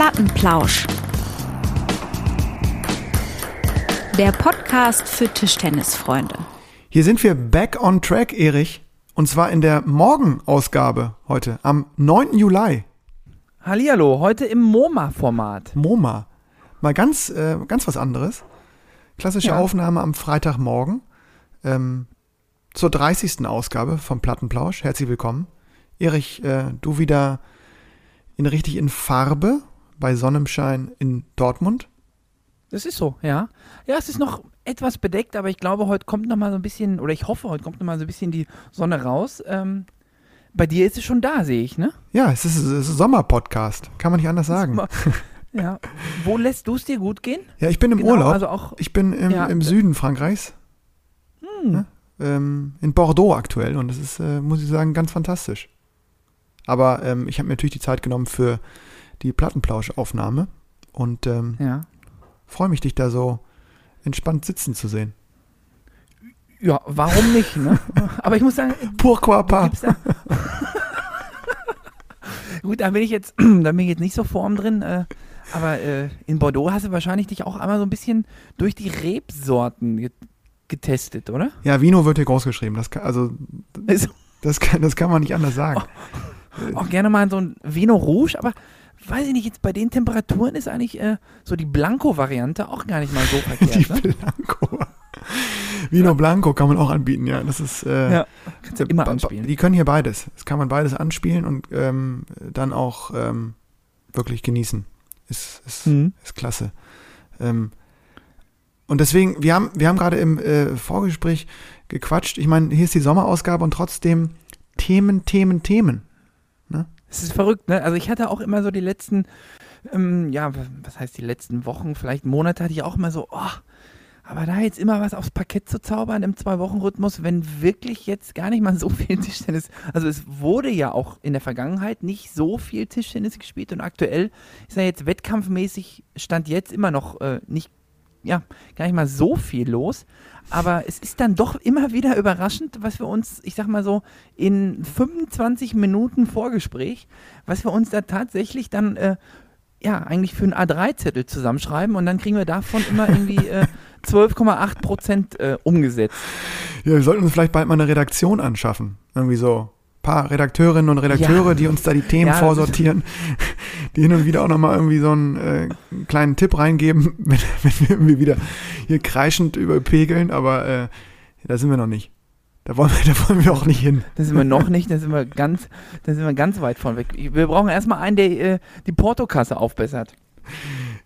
Plattenplausch. Der Podcast für Tischtennisfreunde. Hier sind wir back on track, Erich. Und zwar in der Morgenausgabe heute, am 9. Juli. Hallihallo, heute im MoMA-Format. MoMA. Mal ganz, äh, ganz was anderes. Klassische Ja. Aufnahme am Freitagmorgen ähm, zur 30. Ausgabe vom Plattenplausch. Herzlich willkommen. Erich, äh, du wieder in richtig in Farbe bei Sonnenschein in Dortmund. Das ist so, ja. Ja, es ist noch etwas bedeckt, aber ich glaube, heute kommt noch mal so ein bisschen, oder ich hoffe, heute kommt noch mal so ein bisschen die Sonne raus. Ähm, bei dir ist es schon da, sehe ich, ne? Ja, es ist, es ist Sommerpodcast. Kann man nicht anders sagen. Ja. Wo lässt du es dir gut gehen? Ja, ich bin im Genau, Urlaub. also auch- ich bin im, Ja. im Süden Frankreichs. Hm. Ne? Ähm, in Bordeaux aktuell. Und das ist, äh, muss ich sagen, ganz fantastisch. Aber ähm, ich habe mir natürlich die Zeit genommen für die Plattenplauschaufnahme und ähm, Ja. freue mich, dich da so entspannt sitzen zu sehen. Ja, warum nicht, ne? Aber ich muss sagen, Pourquoi pas? Gut, da bin ich jetzt, da bin ich jetzt nicht so vorm drin. Äh, aber äh, in Bordeaux hast du wahrscheinlich dich auch einmal so ein bisschen durch die Rebsorten get getestet, oder? Ja, Vino wird hier groß geschrieben. Das kann, also, das kann, das kann man nicht anders sagen. auch gerne mal so ein Vino Rouge, aber weiß ich nicht, jetzt bei den Temperaturen ist eigentlich äh, so die Blanco-Variante auch gar nicht mal so Die verkehrt. ne? Blanco. Vino Blanco kann man auch anbieten, ja. Das ist, äh, Ja, kannst du immer Ba- ba- anspielen. Die können hier beides. Das kann man beides anspielen und ähm, dann auch ähm, wirklich genießen. Ist, ist, Mhm. ist klasse. Ähm, und deswegen, wir haben, wir haben gerade im äh, Vorgespräch gequatscht. Ich meine, hier ist die Sommerausgabe und trotzdem Themen, Themen, Themen. Es ist verrückt, ne? Also ich hatte auch immer so die letzten, ähm, ja, was heißt die letzten Wochen, vielleicht Monate hatte ich auch immer so, oh, aber da jetzt immer was aufs Parkett zu zaubern im Zwei-Wochen-Rhythmus, wenn wirklich jetzt gar nicht mal so viel Tischtennis, also es wurde ja auch in der Vergangenheit nicht so viel Tischtennis gespielt und aktuell ist ja jetzt wettkampfmäßig, stand jetzt immer noch äh, nicht, ja, gar nicht mal so viel los. Aber es ist dann doch immer wieder überraschend, was wir uns, ich sag mal so, in 25 Minuten Vorgespräch, was wir uns da tatsächlich dann, äh, ja, eigentlich für einen A3-Zettel zusammenschreiben und dann kriegen wir davon immer irgendwie äh, 12,8 Prozent äh, umgesetzt. Ja, wir sollten uns vielleicht bald mal eine Redaktion anschaffen. Irgendwie so paar Redakteurinnen und Redakteure, Ja. die uns da die Themen Ja, vorsortieren, die hin und wieder auch nochmal irgendwie so einen äh, kleinen Tipp reingeben, wenn, wenn wir irgendwie wieder hier kreischend überpegeln, aber äh, da sind wir noch nicht. Da wollen wir, da wollen wir auch nicht hin. Da sind wir noch nicht, da sind wir ganz, da sind wir ganz weit von weg. Wir brauchen erstmal einen, der äh, die Portokasse aufbessert.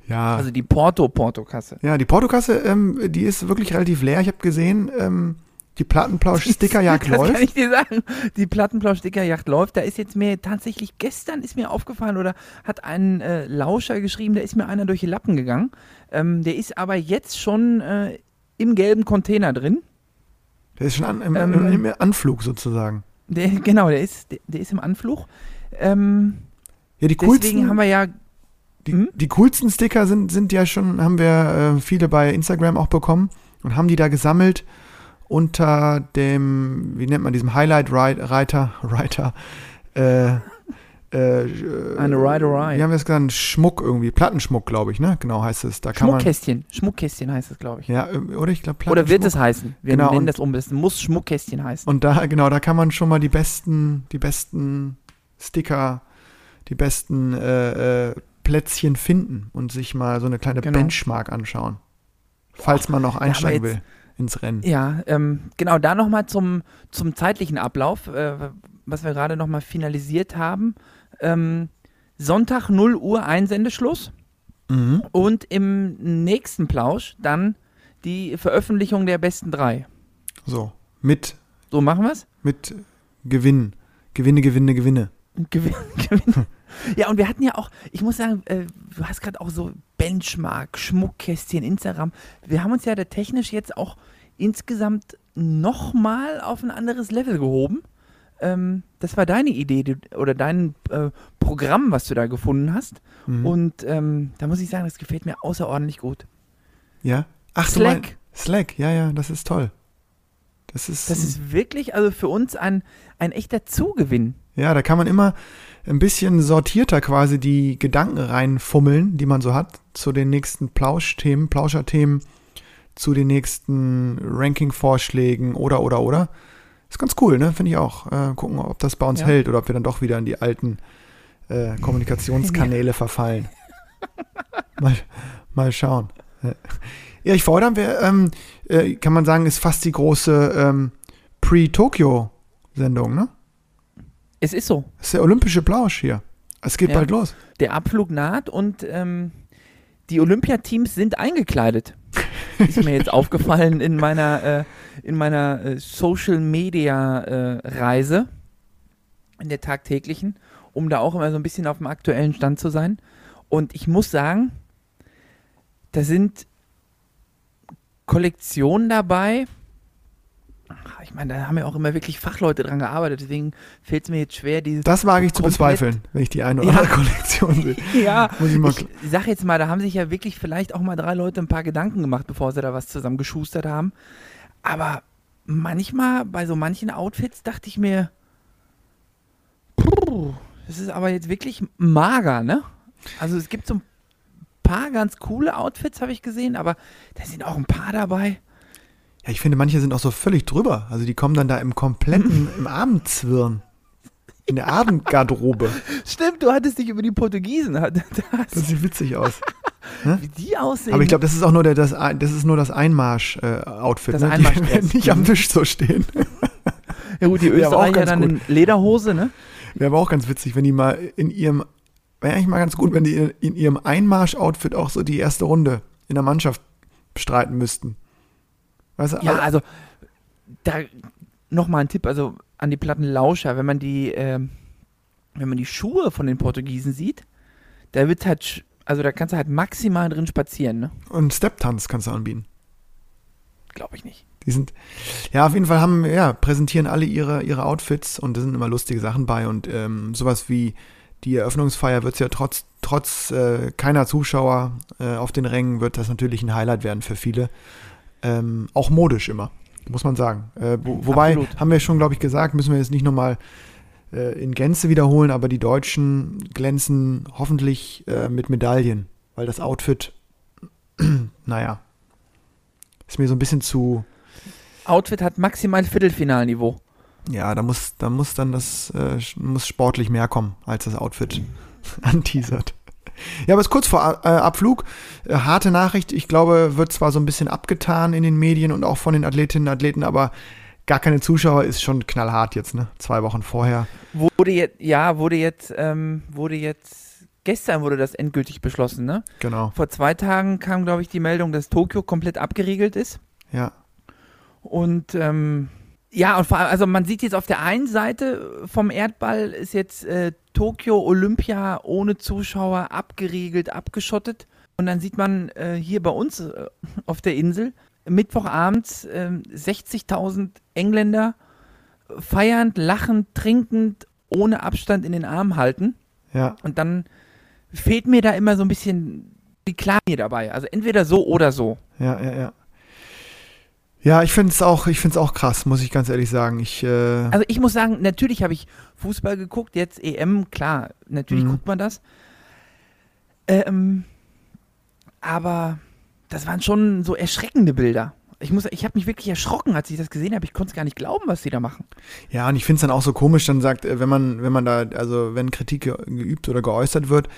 Ja, Also die Porto-Portokasse. ja die Portokasse, ähm, die ist wirklich relativ leer. Ich habe gesehen, ähm, die Plattenplausch-Stickerjagd Das kann läuft. ich dir sagen. Die Plattenplausch-Stickerjagd läuft. Da ist jetzt mir tatsächlich gestern ist mir aufgefallen oder hat ein äh, Lauscher geschrieben, da ist mir einer durch die Lappen gegangen. Ähm, der ist aber jetzt schon äh, im gelben Container drin. Der ist schon an, im, Ähm, im Anflug sozusagen. Der, genau, der ist, der, der ist im Anflug. Ähm, Ja, die deswegen coolsten, haben wir ja Die, Mhm. die coolsten Sticker sind, sind ja schon, haben wir äh, viele bei Instagram auch bekommen und haben die da gesammelt unter dem, wie nennt man diesem Highlight-Reiter, Reiter, äh, äh, Eine Riderei. Wie haben wir es genannt? Schmuck irgendwie, Plattenschmuck, glaube ich, ne? Genau heißt es. Da kann Schmuckkästchen. Schmuckkästchen heißt es, glaube ich. man, ja, äh, oder ich glaube Oder wird es heißen? Wir Genau, nennen das um. Es muss Schmuckkästchen heißen. Und da, genau, da kann man schon mal die besten, die besten Sticker, die besten äh, äh, Plätzchen finden und sich mal so eine kleine Genau. Benchmark anschauen. Falls man noch einsteigen jetzt- will ins Rennen. Ja, ähm, genau, da nochmal zum, zum zeitlichen Ablauf, äh, was wir gerade nochmal finalisiert haben. Ähm, Sonntag 0 Uhr Einsendeschluss Mhm. und im nächsten Plausch dann die Veröffentlichung der besten drei. So, mit, So machen wir es? mit Gewinn. Gewinne, Gewinne, Gewinne. Gewinn, Gewinn. Ja, und wir hatten ja auch, ich muss sagen, äh, du hast gerade auch so Benchmark, Schmuckkästchen, Instagram. Wir haben uns ja da technisch jetzt auch insgesamt nochmal auf ein anderes Level gehoben. Ähm, das war deine Idee du, oder dein äh, Programm, was du da gefunden hast. Mhm. Und ähm, da muss ich sagen, das gefällt mir außerordentlich gut. ja? Ach, Slack. mein- Slack, ja, ja, das ist toll. Das ist, Das ist wirklich also für uns ein, ein echter Zugewinn. Ja, da kann man immer ein bisschen sortierter quasi die Gedanken reinfummeln, die man so hat, zu den nächsten Plauschthemen, Plauscherthemen, zu den nächsten Ranking-Vorschlägen oder, oder, oder. Ist ganz cool, ne? Finde ich auch. Äh, gucken, ob das bei uns Ja. hält oder ob wir dann doch wieder in die alten äh, Kommunikationskanäle verfallen. Mal, mal schauen. Ja, ich fordern wir, ähm, äh, kann man sagen, ist fast die große ähm, Pre-Tokyo-Sendung, ne? Es ist so. Das ist der olympische Plausch hier. Es geht Ja. bald los. Der Abflug naht und ähm, die Olympiateams sind eingekleidet. Ist mir jetzt aufgefallen in meiner, äh, in meiner äh, Social Media äh, Reise, in der tagtäglichen, um da auch immer so ein bisschen auf dem aktuellen Stand zu sein. Und ich muss sagen, da sind Kollektionen dabei. Ach, Ich meine, da haben ja auch immer wirklich Fachleute dran gearbeitet, deswegen fällt es mir jetzt schwer, dieses Das wage ich zu bezweifeln, wenn ich die eine oder Ja. andere Kollektion sehe. Ja, Muss ich mal ich sag jetzt mal, da haben sich ja wirklich vielleicht auch mal drei Leute ein paar Gedanken gemacht, bevor sie da was zusammen geschustert haben. Aber manchmal, bei so manchen Outfits, dachte ich mir, puh, das ist aber jetzt wirklich mager, ne? Also es gibt so ein paar ganz coole Outfits, habe ich gesehen, aber da sind auch ein paar dabei. Ja, ich finde, manche sind auch so völlig drüber. Also die kommen dann da im kompletten, im Abendzwirn. In der Abendgarderobe. Stimmt, du hattest dich über die Portugiesen, da- Das das, sieht witzig aus. wie die aussehen. Aber ich glaube, das ist auch nur der, das, Ein- das ist nur das Einmarsch-Outfit. Das ne? Die Einmarschdress. werden nicht am Tisch so stehen. ja gut, die Österreicher dann gut. in Lederhose, ne? Wäre aber auch ganz witzig, wenn die mal in ihrem, wäre eigentlich mal ganz gut, wenn die in, in ihrem Einmarsch-Outfit auch so die erste Runde in der Mannschaft bestreiten müssten. Weißt du, Ja, alle- also da nochmal ein Tipp, also an die Plattenlauscher, wenn man die, ähm, wenn man die Schuhe von den Portugiesen sieht, da wird halt, also da kannst du halt maximal drin spazieren, ne? und Step-Tanz kannst du anbieten. Glaube ich nicht. Die sind, ja, auf jeden Fall haben, ja, präsentieren alle ihre, ihre Outfits und da sind immer lustige Sachen bei und ähm, sowas wie die Eröffnungsfeier wird es ja trotz, trotz äh, keiner Zuschauer äh, auf den Rängen, wird das natürlich ein Highlight werden für viele. Ähm, auch modisch immer, muss man sagen. Äh, wo, wobei, Absolut. haben wir schon, glaube ich, gesagt, müssen wir jetzt nicht nochmal äh, in Gänze wiederholen, aber die Deutschen glänzen hoffentlich äh, mit Medaillen, weil das Outfit, naja, ist mir so ein bisschen zu, Outfit hat maximal Viertelfinalniveau. Ja, da muss, da muss dann das, äh, muss sportlich mehr kommen, als das Outfit anteasert. Ja, aber es ist kurz vor äh, Abflug. Äh, harte Nachricht, ich glaube, wird zwar so ein bisschen abgetan in den Medien und auch von den Athletinnen und Athleten, aber gar keine Zuschauer ist schon knallhart jetzt, ne? Zwei Wochen vorher. Wurde jetzt, ja, wurde jetzt, ähm, wurde jetzt, gestern wurde das endgültig beschlossen, ne? Genau. Vor zwei Tagen kam, glaube ich, die Meldung, dass Tokio komplett abgeriegelt ist. Ja. Und ähm, ja, und vor allem, also man sieht jetzt auf der einen Seite vom Erdball ist jetzt äh, Tokio Olympia ohne Zuschauer abgeriegelt, abgeschottet. Und dann sieht man äh, hier bei uns äh, auf der Insel Mittwochabends äh, 60.000 Engländer feiernd, lachend, trinkend, ohne Abstand in den Arm halten. Ja. Und dann fehlt mir da immer so ein bisschen die Klarheit dabei. Also entweder so oder so. Ja, ja, ja. Ja, ich finde es auch, ich auch krass, muss ich ganz ehrlich sagen. Ich, äh, Also ich muss sagen, natürlich habe ich Fußball geguckt, jetzt EM, klar, natürlich Mhm. guckt man das. Ähm, aber das waren schon so erschreckende Bilder. Ich muss, ich habe mich wirklich erschrocken, als ich das gesehen habe. Ich konnte es gar nicht glauben, was die da machen. Ja, und ich finde es dann auch so komisch, dann sagt, äh, wenn man, wenn man da, also wenn Kritik ge geübt oder geäußert wird,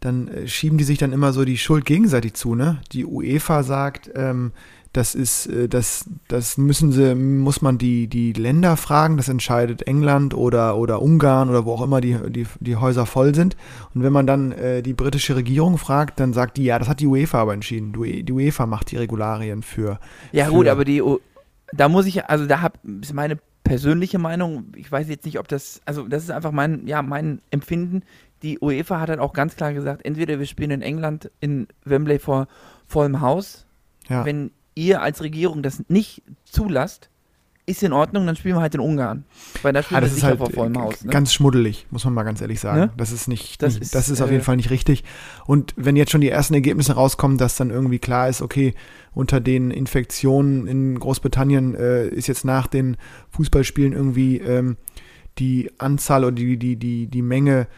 dann äh, schieben die sich dann immer so die Schuld gegenseitig zu, ne? Die UEFA sagt, ähm, das ist, äh, das, das müssen sie, muss man die, die Länder fragen, das entscheidet England oder, oder Ungarn oder wo auch immer die, die, die Häuser voll sind. Und wenn man dann äh, die britische Regierung fragt, dann sagt die, ja, das hat die UEFA aber entschieden. Die, die UEFA macht die Regularien für. Ja Für- gut, aber die, da muss ich, also da hab, ist meine persönliche Meinung, ich weiß jetzt nicht, ob das, also das ist einfach mein, ja, mein Empfinden. Die UEFA hat halt auch ganz klar gesagt, entweder wir spielen in England in Wembley vor vollem Haus, Ja. wenn ihr als Regierung das nicht zulasst, ist in Ordnung, dann spielen wir halt in Ungarn. Weil da spielen Ah, wir das ist sicher halt vor vollem äh, Haus. Ne? ganz schmuddelig, muss man mal ganz ehrlich sagen. Ne? Das ist nicht, Das nicht ist, das ist auf äh, jeden Fall nicht richtig. Und wenn jetzt schon die ersten Ergebnisse rauskommen, dass dann irgendwie klar ist, okay, unter den Infektionen in Großbritannien äh, ist jetzt nach den Fußballspielen irgendwie ähm, die Anzahl oder die, die, die, die Menge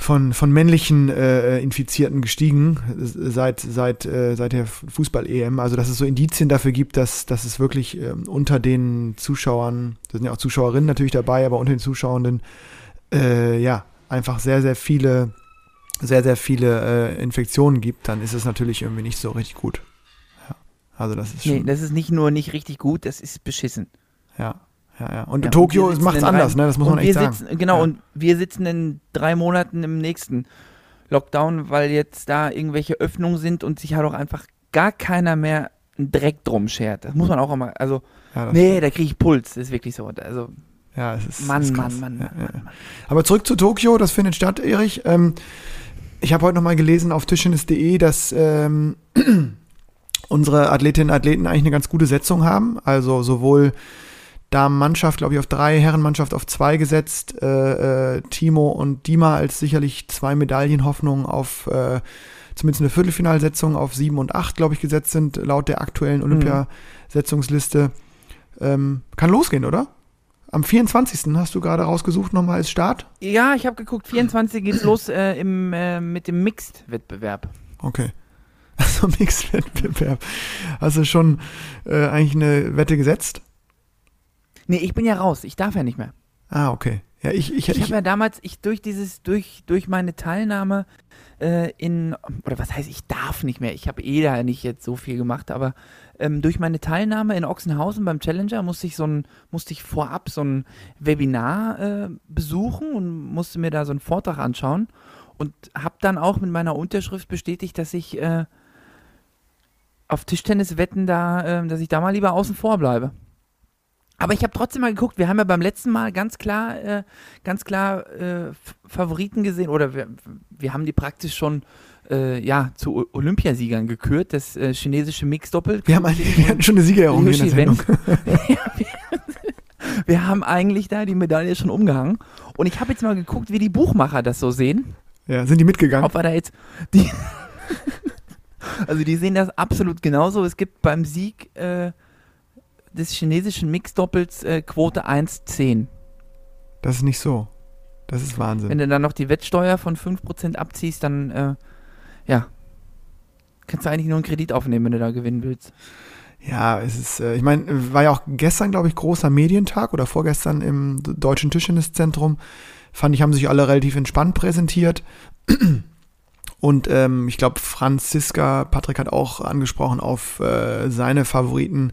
von, von männlichen äh, Infizierten gestiegen seit, seit, äh, seit der Fußball-EM. Also, dass es so Indizien dafür gibt, dass, dass es wirklich ähm, unter den Zuschauern, da sind ja auch Zuschauerinnen natürlich dabei, aber unter den Zuschauenden, äh, ja, einfach sehr, sehr viele, sehr, sehr viele äh, Infektionen gibt, dann ist es natürlich irgendwie nicht so richtig gut. Ja. Also, das ist schon. Nee, das ist nicht nur nicht richtig gut, das ist beschissen. Ja. Ja, ja. Und ja, Tokio macht es anders, ne? Das muss man echt sagen. Sitzen, genau, ja. und wir sitzen in drei Monaten im nächsten Lockdown, weil jetzt da irgendwelche Öffnungen sind und sich halt auch einfach gar keiner mehr einen Dreck drum schert. Das muss man auch immer, also, ja, nee, stimmt. da kriege ich Puls, das ist wirklich so. Also, ja, es ist. Mann, ist Mann, Mann, Mann, Mann, Aber zurück zu Tokio, das findet statt, Erich. Ähm, ich habe heute nochmal gelesen auf tischtennis.de, dass ähm, unsere Athletinnen und Athleten eigentlich eine ganz gute Setzung haben. Also sowohl Damenmannschaft, glaube ich, auf drei, Herrenmannschaft auf zwei gesetzt. Äh, äh, Timo und Dima als sicherlich zwei Medaillenhoffnungen auf äh, zumindest eine Viertelfinalsetzung auf sieben und acht, glaube ich, gesetzt sind, laut der aktuellen mhm. Olympiasetzungsliste. Ähm, kann losgehen, oder? Am 24. hast du gerade rausgesucht nochmal als Start? Ja, ich habe geguckt, 24 geht's los äh, im, äh, mit dem Mixed-Wettbewerb. Okay. Also Mixed-Wettbewerb. Hast du schon äh, eigentlich eine Wette gesetzt? Nee, ich bin ja raus. Ich darf ja nicht mehr. Ah, okay. Ja, ich ich, ich, ich habe ja damals, ich durch dieses, durch, durch meine Teilnahme äh, in, oder was heißt, ich darf nicht mehr. Ich habe eh da nicht jetzt so viel gemacht, aber ähm, durch meine Teilnahme in Ochsenhausen beim Challenger musste ich so ein, musste ich vorab so ein Webinar äh, besuchen und musste mir da so einen Vortrag anschauen und habe dann auch mit meiner Unterschrift bestätigt, dass ich äh, auf Tischtenniswetten da, äh, dass ich da mal lieber außen vor bleibe. Aber ich habe trotzdem mal geguckt, wir haben ja beim letzten Mal ganz klar, äh, ganz klar äh, Favoriten gesehen oder wir, wir haben die praktisch schon äh, ja, zu Olympiasiegern gekürt, das äh, chinesische Mixdoppel. Wir, haben wir hatten schon eine Siegerehrung in der Sendung. ja, wir, wir haben eigentlich da die Medaille schon umgehangen. Und ich habe jetzt mal geguckt, wie die Buchmacher das so sehen. Ja, sind die mitgegangen? Ob wir da jetzt die Also die sehen das absolut genauso. Es gibt beim Sieg äh, des chinesischen Mixdoppels äh, Quote 1,10. Das ist nicht so. Das ist Wahnsinn. Wenn du dann noch die Wettsteuer von 5% abziehst, dann, äh, ja, kannst du eigentlich nur einen Kredit aufnehmen, wenn du da gewinnen willst. Ja, es ist, äh, ich meine, war ja auch gestern, glaube ich, großer Medientag oder vorgestern im Deutschen Tischtenniszentrum. Fand ich, haben sich alle relativ entspannt präsentiert. Und ähm, ich glaube, Franziska, Patrick hat auch angesprochen auf äh, seine Favoriten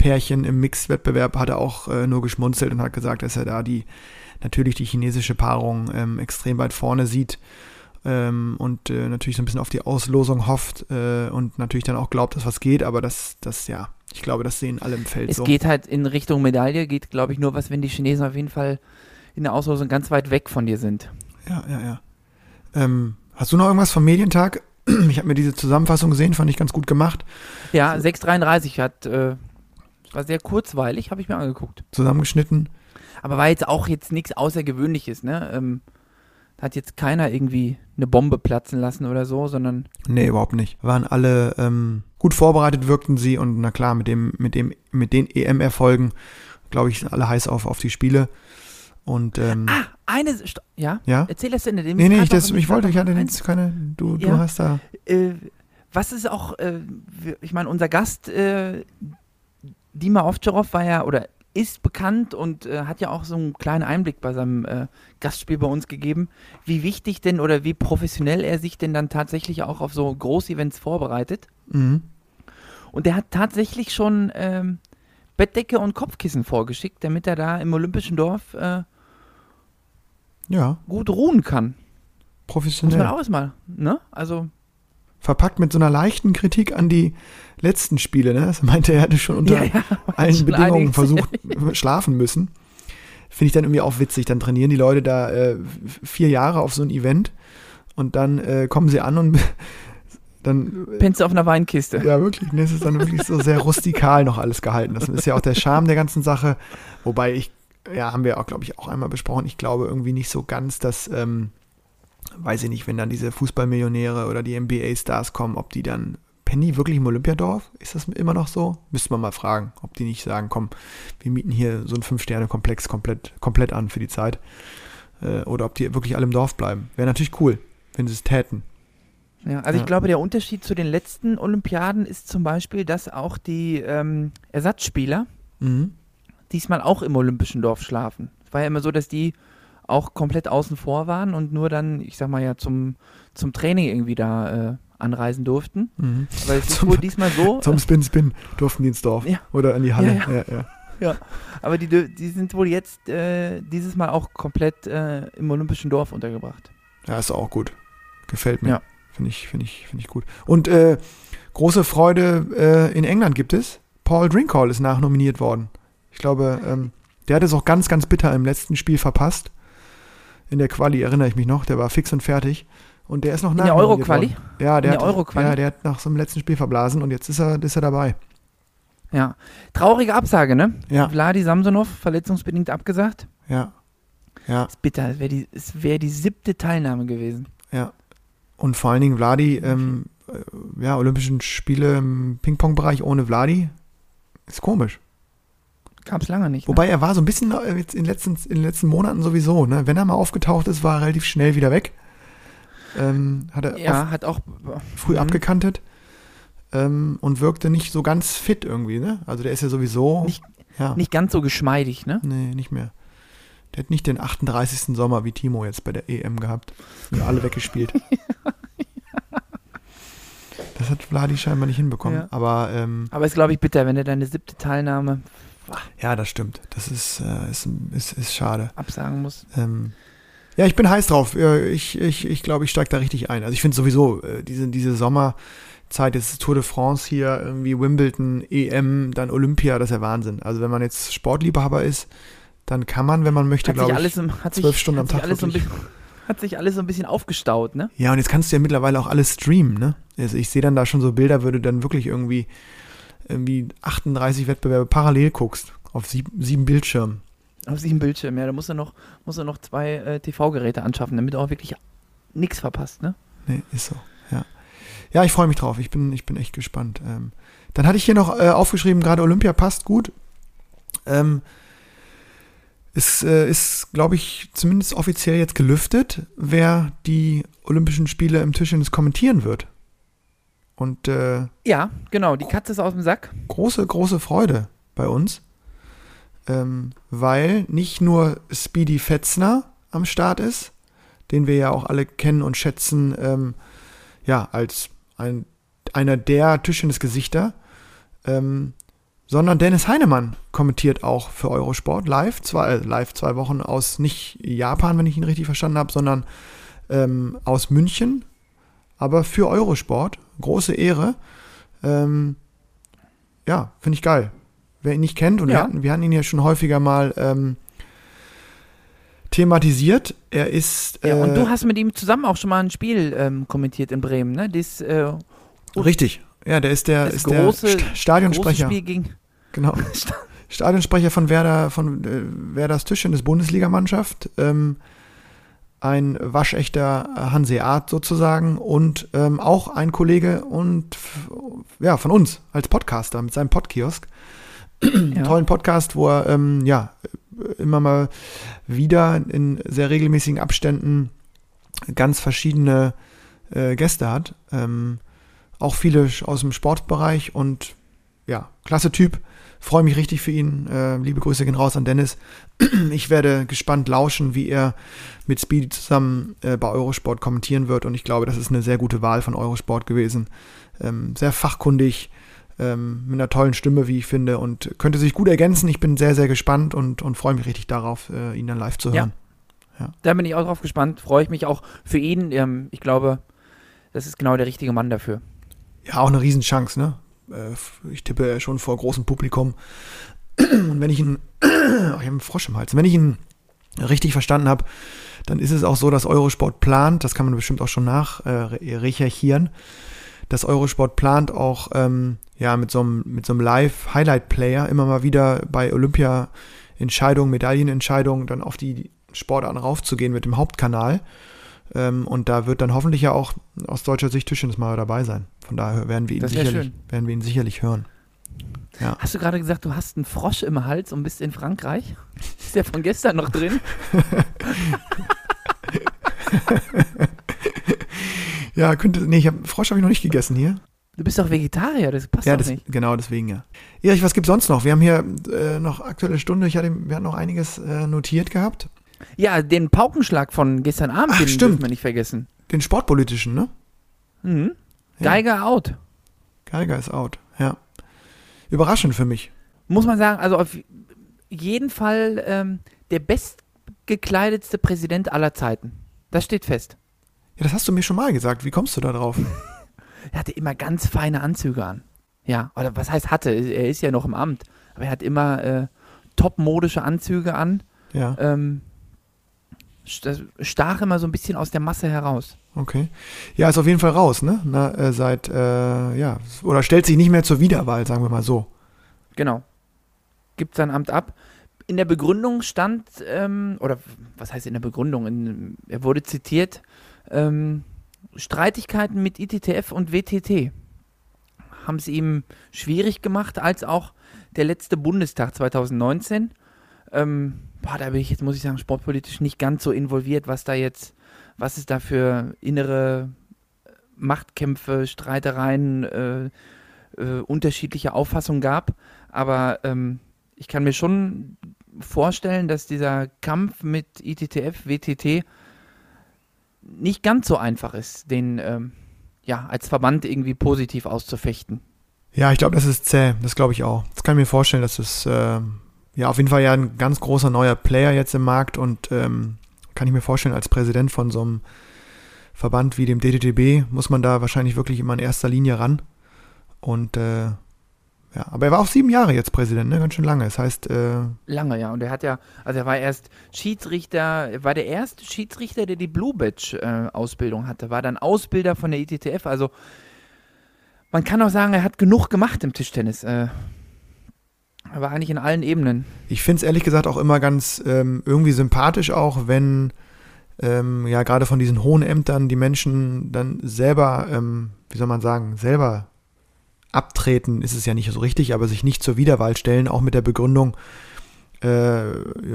Pärchen im Mixed-Wettbewerb hat er auch äh, nur geschmunzelt und hat gesagt, dass er da die natürlich die chinesische Paarung ähm, extrem weit vorne sieht ähm, und äh, natürlich so ein bisschen auf die Auslosung hofft äh, und natürlich dann auch glaubt, dass was geht, aber das, das ja, ich glaube, das sehen alle im Feld es so. Es geht halt in Richtung Medaille, geht glaube ich nur was, wenn die Chinesen auf jeden Fall in der Auslosung ganz weit weg von dir sind. Ja, ja, ja. Ähm, hast du noch irgendwas vom Medientag? Ich habe mir diese Zusammenfassung gesehen, fand ich ganz gut gemacht. Ja, 6,33 hat äh, war sehr kurzweilig, habe ich mir angeguckt. Zusammengeschnitten. Aber war jetzt auch jetzt nichts Außergewöhnliches, ne? Ähm, hat jetzt keiner irgendwie eine Bombe platzen lassen oder so, sondern. Nee, überhaupt nicht. Waren alle ähm, gut vorbereitet, wirkten sie und na klar, mit dem, mit dem, mit den EM-Erfolgen, glaube ich, sind alle heiß auf, auf die Spiele. Und, ähm, ah, eine, St ja? Ja? Erzähl das Ende. Nee, nee, ich, das, ich wollte, ich hatte jetzt keine, du, ja. du hast da. Äh, was ist auch, äh, ich meine, unser Gast, äh, Dima Ovtcharov war ja oder ist bekannt und äh, hat ja auch so einen kleinen Einblick bei seinem äh, Gastspiel bei uns gegeben, wie wichtig denn oder wie professionell er sich denn dann tatsächlich auch auf so Großevents vorbereitet. Mhm. Und er hat tatsächlich schon ähm, Bettdecke und Kopfkissen vorgeschickt, damit er da im Olympischen Dorf äh, ja. gut ruhen kann. Professionell. Muss man auch erstmal, ne? Also verpackt mit so einer leichten Kritik an die letzten Spiele. Ne? Das meinte er, hätte schon unter ja, ja, allen Bedingungen versucht, schlafen müssen. Finde ich dann irgendwie auch witzig. Dann trainieren die Leute da äh, vier Jahre auf so ein Event und dann äh, kommen sie an und dann. Äh, Pennst du auf einer Weinkiste. Ja, wirklich. Ne, es ist dann wirklich so sehr rustikal noch alles gehalten. Das ist ja auch der Charme der ganzen Sache. Wobei ich, ja, haben wir auch, glaube ich, auch einmal besprochen. Ich glaube irgendwie nicht so ganz, dass. Ähm, weiß ich nicht, wenn dann diese Fußballmillionäre oder die NBA-Stars kommen, ob die dann pennen die wirklich im Olympiadorf? Ist das immer noch so? Müsste man mal fragen, ob die nicht sagen, komm, wir mieten hier so einen Fünf-Sterne-Komplex komplett, komplett an für die Zeit. Äh, oder ob die wirklich alle im Dorf bleiben. Wäre natürlich cool, wenn sie es täten. Ja, also Ja. ich glaube, der Unterschied zu den letzten Olympiaden ist zum Beispiel, dass auch die ähm, Ersatzspieler Mhm. diesmal auch im Olympischen Dorf schlafen. Es war ja immer so, dass die auch komplett außen vor waren und nur dann, ich sag mal ja, zum, zum Training irgendwie da äh, anreisen durften. Mhm. Aber es ist wohl diesmal so. Zum Spin-Spin durften die ins Dorf. Ja. Oder in die Halle. Ja, Ja, ja. Ja, aber die, die sind wohl jetzt äh, dieses Mal auch komplett äh, im Olympischen Dorf untergebracht. Ja, ist auch gut. Gefällt mir. Ja. Finde ich, finde ich, finde ich gut. Und äh, große Freude äh, in England gibt es. Paul Drinkhall ist nachnominiert worden. Ich glaube, ähm, der hat es auch ganz, ganz bitter im letzten Spiel verpasst. In der Quali erinnere ich mich noch. Der war fix und fertig. Und der ist noch In der Euro-Quali? Ja, der In der hat, Euro-Quali? ja, der hat nach so einem letzten Spiel verblasen und jetzt ist er, ist er dabei. Ja. Traurige Absage, ne? Ja. Vladi Samsonov, verletzungsbedingt abgesagt. Ja. Ja. Ist bitter. Es wäre die, es wär die siebte Teilnahme gewesen. Ja. Und vor allen Dingen Vladi, ähm, äh, ja, Olympischen Spiele im Ping-Pong-Bereich ohne Vladi ist komisch. Gab es lange nicht. Ne? Wobei er war so ein bisschen äh, jetzt in den letzten, in den letzten Monaten sowieso, ne? Wenn er mal aufgetaucht ist, war er relativ schnell wieder weg. Ähm, hat er ja, hat auch. früh Mhm. abgekantet ähm, und wirkte nicht so ganz fit irgendwie, ne? Also der ist ja sowieso. Nicht- ja, Nicht ganz so geschmeidig, ne? nee, nicht mehr. Der hat nicht den 38. Sommer wie Timo jetzt bei der EM gehabt. Sind alle weggespielt. Das hat Vladi scheinbar nicht hinbekommen. Ja. Aber ähm, Aber ist, glaube ich, bitter, wenn er deine siebte Teilnahme ja, das stimmt. Das ist, äh, ist, ist, ist schade. absagen muss. Ähm, ja, ich bin heiß drauf. Ich, ich, ich glaube, ich steige da richtig ein. Also ich finde sowieso, äh, diese, diese Sommerzeit, jetzt ist Tour de France hier, irgendwie Wimbledon, EM, dann Olympia, das ist ja Wahnsinn. Also wenn man jetzt Sportliebhaber ist, dann kann man, wenn man möchte, glaube ich. zwölf Stunden am Tag alles wirklich. hat sich alles so ein bisschen aufgestaut, ne? Ja, und jetzt kannst du ja mittlerweile auch alles streamen, ne? Also ich sehe dann da schon so Bilder, würde dann wirklich irgendwie, irgendwie 38 Wettbewerbe parallel guckst, auf sieb, sieben Bildschirmen. Auf sieben Bildschirmen, ja. Da musst du noch, musst du noch zwei äh, TV-Geräte anschaffen, damit du auch wirklich nichts verpasst, ne? Nee, ist so, ja. Ja, ich freue mich drauf. Ich bin, ich bin echt gespannt. Ähm, dann hatte ich hier noch äh, aufgeschrieben, gerade Olympia passt gut. Ähm, es äh, ist, glaube ich, zumindest offiziell jetzt gelüftet, wer die Olympischen Spiele im Tischtennis kommentieren wird. Und äh, Ja, genau. Die Katze ist aus dem Sack. große, große Freude bei uns, ähm, weil nicht nur Speedy Fetzner am Start ist, den wir ja auch alle kennen und schätzen, ähm, ja, als ein, einer der Tischtennis-Gesichter, ähm, sondern Dennis Heinemann kommentiert auch für Eurosport live, zwei, äh, live zwei Wochen aus nicht Japan, wenn ich ihn richtig verstanden habe, sondern ähm, aus München, aber für Eurosport. Große Ehre. Ähm, ja, finde ich geil. Wer ihn nicht kennt, und wir, Ja. hatten, wir hatten ihn ja schon häufiger mal ähm, thematisiert. Er ist. Ja, und äh, du hast mit ihm zusammen auch schon mal ein Spiel ähm, kommentiert in Bremen, ne? Das, äh, Richtig. Ja, der ist der, ist große- der St große Stadionsprecher. Spiel gegen. Genau. Stadionsprecher von Werder, von äh, Werders Tischtennis Bundesligamannschaft. Ähm, ein waschechter Hanseat sozusagen und ähm, auch ein Kollege und ja, von uns als Podcaster mit seinem Podkiosk. Ja. tollen Podcast, wo er ähm, ja immer mal wieder in sehr regelmäßigen Abständen ganz verschiedene äh, Gäste hat. Ähm, auch viele aus dem Sportbereich und ja, klasse Typ. Freue mich richtig für ihn. Äh, liebe Grüße gehen raus an Dennis. Ich werde gespannt lauschen, wie er mit Speedy zusammen äh, bei Eurosport kommentieren wird und ich glaube, das ist eine sehr gute Wahl von Eurosport gewesen. Ähm, sehr fachkundig, ähm, mit einer tollen Stimme, wie ich finde, und könnte sich gut ergänzen. Ich bin sehr, sehr gespannt und, und freue mich richtig darauf, äh, ihn dann live zu Ja. hören. Da bin ich auch drauf gespannt. Freue ich mich auch für ihn. Ähm, ich glaube, das ist genau der richtige Mann dafür. Ja, auch eine Riesenchance, ne? Äh, Ich tippe schon vor großem Publikum. Und wenn ich ihn, oh, ich habe einen Frosch im Hals, wenn ich ihn richtig verstanden habe, dann ist es auch so, dass Eurosport plant, das kann man bestimmt auch schon nach äh, recherchieren, dass Eurosport plant auch ähm, ja, mit so einem, mit so einem Live-Highlight-Player immer mal wieder bei Olympia-Entscheidungen, Medaillenentscheidungen dann auf die Sportarten raufzugehen mit dem Hauptkanal. Ähm, und da wird dann hoffentlich ja auch aus deutscher Sicht Tischtennis mal dabei sein. Von daher werden wir ihn, sicherlich, werden wir ihn sicherlich hören. Ja. Hast du gerade gesagt, du hast einen Frosch im Hals und bist in Frankreich? Ist der von gestern noch drin? Ja, könnte. Nee, ich hab, Frosch habe ich noch nicht gegessen hier. Du bist doch Vegetarier, das passt ja, doch das, nicht. genau deswegen ja. Erich, was gibt's sonst noch? Wir haben hier äh, noch aktuelle Stunde. Ich hatte, wir hatten noch einiges äh, notiert gehabt. Ja, den Paukenschlag von gestern Abend, Ach, den stimmt. dürfen wir nicht vergessen. Den sportpolitischen, ne? Mhm. Ja. Geiger out. Geiger ist out. Ja. Überraschend für mich. Muss man sagen, also auf jeden Fall ähm, der bestgekleidetste Präsident aller Zeiten. Das steht fest. Ja, das hast du mir schon mal gesagt. Wie kommst du da drauf? Er hatte immer ganz feine Anzüge an. Ja, oder was heißt hatte? Er ist ja noch im Amt. Aber er hat immer äh, topmodische Anzüge an. Ja, Ähm, st- stach immer so ein bisschen aus der Masse heraus. okay. Ja, ist auf jeden Fall raus, ne? Na, äh, seit, äh, ja, oder stellt sich nicht mehr zur Wiederwahl, sagen wir mal so. Genau. Gibt sein Amt ab. In der Begründung stand, ähm, oder was heißt in der Begründung? In, er wurde zitiert, ähm, Streitigkeiten mit ITTF und WTT haben es ihm schwierig gemacht, als auch der letzte Bundestag 2019. Ähm, boah, da bin ich jetzt, muss ich sagen, sportpolitisch nicht ganz so involviert, was da jetzt, was es da für innere Machtkämpfe, Streitereien, äh, äh, unterschiedliche Auffassungen gab. Aber ähm, ich kann mir schon vorstellen, dass dieser Kampf mit ITTF, WTT nicht ganz so einfach ist, den ähm, ja als Verband irgendwie positiv auszufechten. Ja, ich glaube, das ist zäh. Das glaube ich auch. Das kann ich mir vorstellen, dass es äh, ja auf jeden Fall ja ein ganz großer neuer Player jetzt im Markt und ähm, kann ich mir vorstellen, als Präsident von so einem Verband wie dem DTTB muss man da wahrscheinlich wirklich immer in erster Linie ran. Und äh, ja, aber er war auch sieben Jahre jetzt Präsident, ne? Ganz schön lange. Das heißt, äh, Lange, ja. Und er hat ja, also er war erst Schiedsrichter, er war der erste Schiedsrichter, der die Blue Badge-Ausbildung hatte, war dann Ausbilder von der ITTF. Also man kann auch sagen, er hat genug gemacht im Tischtennis. Äh, aber eigentlich in allen Ebenen. Ich finde es ehrlich gesagt auch immer ganz ähm, irgendwie sympathisch auch, wenn ähm, ja gerade von diesen hohen Ämtern die Menschen dann selber, ähm, wie soll man sagen, selber abtreten, ist es ja nicht so richtig, aber sich nicht zur Wiederwahl stellen, auch mit der Begründung, äh,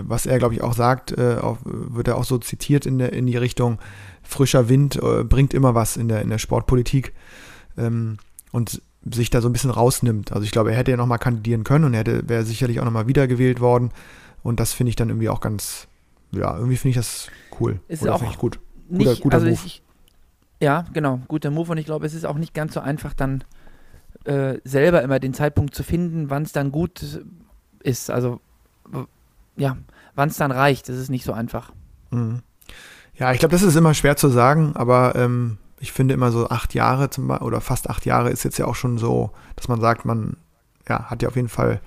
was er glaube ich auch sagt, äh, auch, wird er auch so zitiert in, der, in die Richtung, frischer Wind äh, bringt immer was in der, in der Sportpolitik. Ähm, und sich da so ein bisschen rausnimmt. Also ich glaube, er hätte ja nochmal kandidieren können und er hätte, wäre sicherlich auch nochmal wiedergewählt worden. Und das finde ich dann irgendwie auch ganz, ja, irgendwie finde ich das cool. Ist Oder auch gut. nicht, guter also Move. Ich, ja, genau, guter Move und ich glaube, es ist auch nicht ganz so einfach dann äh, selber immer den Zeitpunkt zu finden, wann es dann gut ist. Also ja, wann es dann reicht, das ist nicht so einfach. Mhm. Ja, ich glaube, das ist immer schwer zu sagen, aber ähm, ich finde immer so acht Jahre zum Beispiel, oder fast acht Jahre ist jetzt ja auch schon so, dass man sagt, man ja, hat ja auf jeden Fall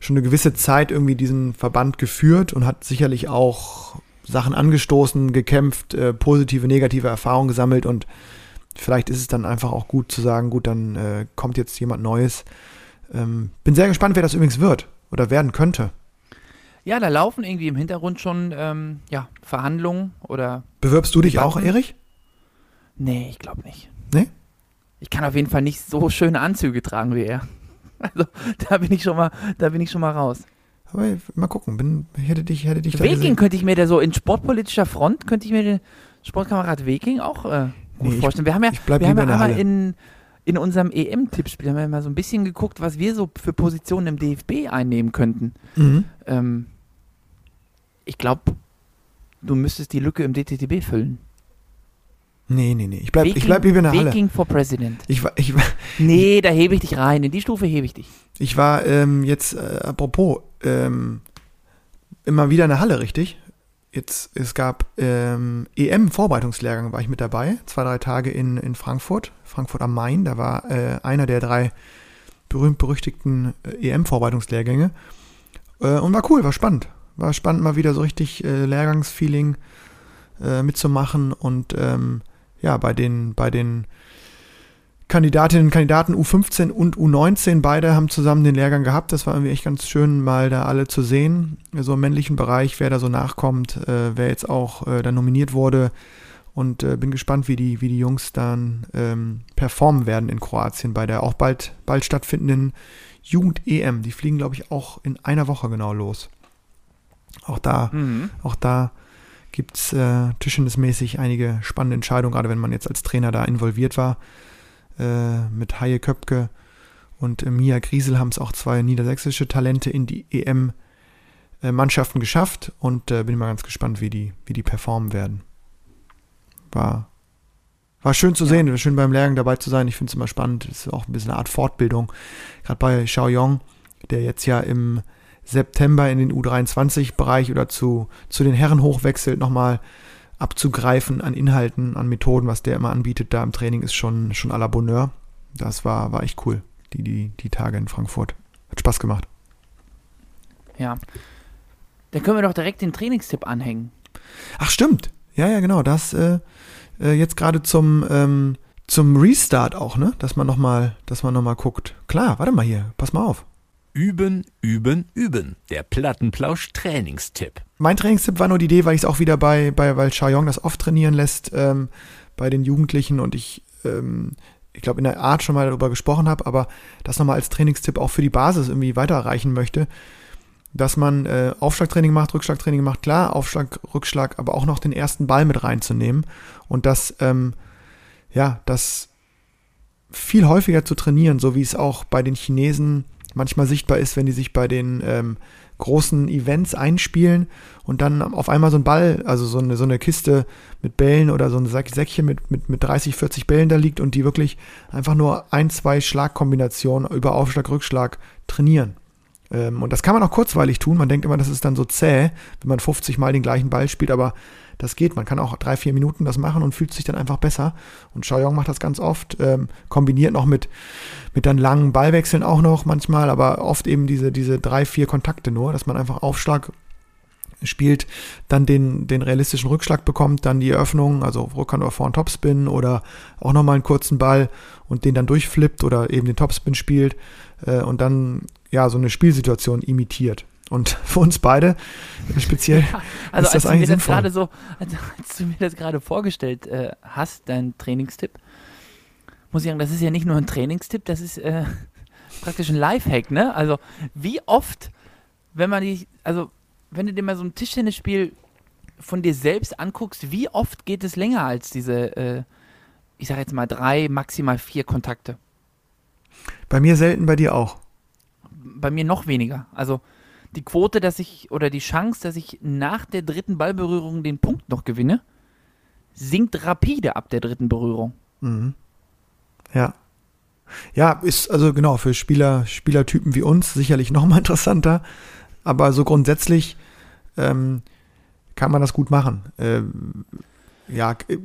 schon eine gewisse Zeit irgendwie diesen Verband geführt und hat sicherlich auch Sachen angestoßen, gekämpft, äh, positive, negative Erfahrungen gesammelt und vielleicht ist es dann einfach auch gut zu sagen, gut, dann äh, kommt jetzt jemand Neues. Ähm, bin sehr gespannt, wer das übrigens wird oder werden könnte. Ja, da laufen irgendwie im Hintergrund schon ähm, ja, Verhandlungen oder. Bewirbst du dich auch, Debatten? Erich? Nee, ich glaube nicht. Nee? Ich kann auf jeden Fall nicht so schöne Anzüge tragen wie er. Also, da bin ich schon mal, da bin ich schon mal raus. Aber mal gucken, bin, hätte dich, hätte dich Weking könnte ich mir da so in sportpolitischer Front, könnte ich mir den Sportkamerad Weking auch äh, gut Nee, ich- vorstellen. Wir haben ja, ich wir haben ja einmal Halle. in, in unserem EM-Tippspiel haben wir mal so ein bisschen geguckt, was wir so für Positionen im DFB einnehmen könnten. Mhm. Ähm, ich glaube, du müsstest die Lücke im DTTB füllen. Nee, nee, nee. Ich bleib, ich Weking- bleib lieber in der Halle. Weking for President. Ich ich Nee, da hebe ich dich rein. In die Stufe hebe ich dich. ich war ähm, jetzt, äh, apropos, ähm, immer wieder in der Halle, richtig? Jetzt, es gab ähm, EM-Vorbereitungslehrgang, war ich mit dabei. Zwei, drei Tage in, in Frankfurt, Frankfurt am Main. Da war äh, einer der drei berühmt-berüchtigten äh, EM-Vorbereitungslehrgänge. Äh, und war cool, war spannend. War spannend, mal wieder so richtig äh, Lehrgangsfeeling äh, mitzumachen. Und ähm, ja, bei den, bei den Kandidatinnen und Kandidaten U15 und U19, beide haben zusammen den Lehrgang gehabt. Das war irgendwie echt ganz schön, mal da alle zu sehen. So im männlichen Bereich, wer da so nachkommt, äh, wer jetzt auch äh, da nominiert wurde. und äh, bin gespannt, wie die, wie die Jungs dann ähm, performen werden in Kroatien bei der auch bald, bald stattfindenden Jugend-EM. Die fliegen, glaube ich, auch in einer Woche genau los. Auch da, Mhm. auch da gibt es äh, tischtennismäßig einige spannende Entscheidungen, gerade wenn man jetzt als Trainer da involviert war. Äh, mit Haie Köpke und äh, Mia Griesel haben es auch zwei niedersächsische Talente in die EM-Mannschaften geschafft und äh, bin mal ganz gespannt, wie die, wie die performen werden. War, war schön zu sehen, war schön beim Lehrgang dabei zu sein. Ich finde es immer spannend. Es ist auch ein bisschen eine Art Fortbildung. Gerade bei Xiaoyong, der jetzt ja im September in den U23-Bereich oder zu, zu den Herren hochwechselt, nochmal abzugreifen an Inhalten, an Methoden, was der immer anbietet, da im Training ist schon, schon à la Bonheur. Das war, war echt cool, die, die, die Tage in Frankfurt. Hat Spaß gemacht. Ja. Dann können wir doch direkt den Trainingstipp anhängen. Ach, stimmt. Ja, ja, genau. Das äh, äh, jetzt gerade zum, ähm, zum Restart auch, ne? Dass man nochmal, dass man nochmal guckt. Klar, warte mal hier, pass mal auf. Üben, üben, üben. Der Plattenplausch Trainingstipp. Mein Trainingstipp war nur die Idee, weil ich es auch wieder bei, bei weil Xiaoyong das oft trainieren lässt ähm, bei den Jugendlichen und ich, ähm, ich glaube, in der Art schon mal darüber gesprochen habe, aber das nochmal als Trainingstipp auch für die Basis irgendwie weiterreichen möchte, dass man äh, Aufschlagtraining macht, Rückschlagtraining macht, klar, Aufschlag, Rückschlag, aber auch noch den ersten Ball mit reinzunehmen und das, ähm, ja, das viel häufiger zu trainieren, so wie es auch bei den Chinesen manchmal sichtbar ist, wenn die sich bei den ähm, großen Events einspielen und dann auf einmal so ein Ball, also so eine, so eine Kiste mit Bällen oder so ein Sack- Säckchen mit, mit, mit 30, 40 Bällen da liegt und die wirklich einfach nur ein, zwei Schlagkombinationen über Aufschlag, Rückschlag trainieren. Ähm, und das kann man auch kurzweilig tun. Man denkt immer, das ist dann so zäh, wenn man 50 Mal den gleichen Ball spielt, aber das geht. Man kann auch drei, vier Minuten das machen und fühlt sich dann einfach besser. Und Xiaoyong macht das ganz oft, ähm, kombiniert noch mit, mit dann langen Ballwechseln auch noch manchmal, aber oft eben diese, diese drei, vier Kontakte nur, dass man einfach Aufschlag spielt, dann den, den realistischen Rückschlag bekommt, dann die Eröffnung, also Rückhand oder Vorhand Topspin oder auch nochmal einen kurzen Ball und den dann durchflippt oder eben den Topspin spielt äh, und dann ja so eine Spielsituation imitiert. Und für uns beide speziell Also ist das als du mir eigentlich das sinnvoll. gerade so, als, als du mir das gerade vorgestellt äh, hast, dein Trainingstipp, muss ich sagen, das ist ja nicht nur ein Trainingstipp, das ist äh, praktisch ein Lifehack, ne? Also wie oft, wenn man die, also wenn du dir mal so ein Tischtennisspiel von dir selbst anguckst, wie oft geht es länger als diese, äh, ich sag jetzt mal drei, maximal vier Kontakte? bei mir selten, bei dir auch. bei mir noch weniger. Also die Quote, dass ich oder die Chance, dass ich nach der dritten Ballberührung den Punkt noch gewinne, sinkt rapide ab der dritten Berührung. Mhm. Ja. Ja, ist also genau für Spieler, Spielertypen wie uns sicherlich nochmal interessanter. Aber so grundsätzlich ähm, kann man das gut machen. Ähm, ja, k-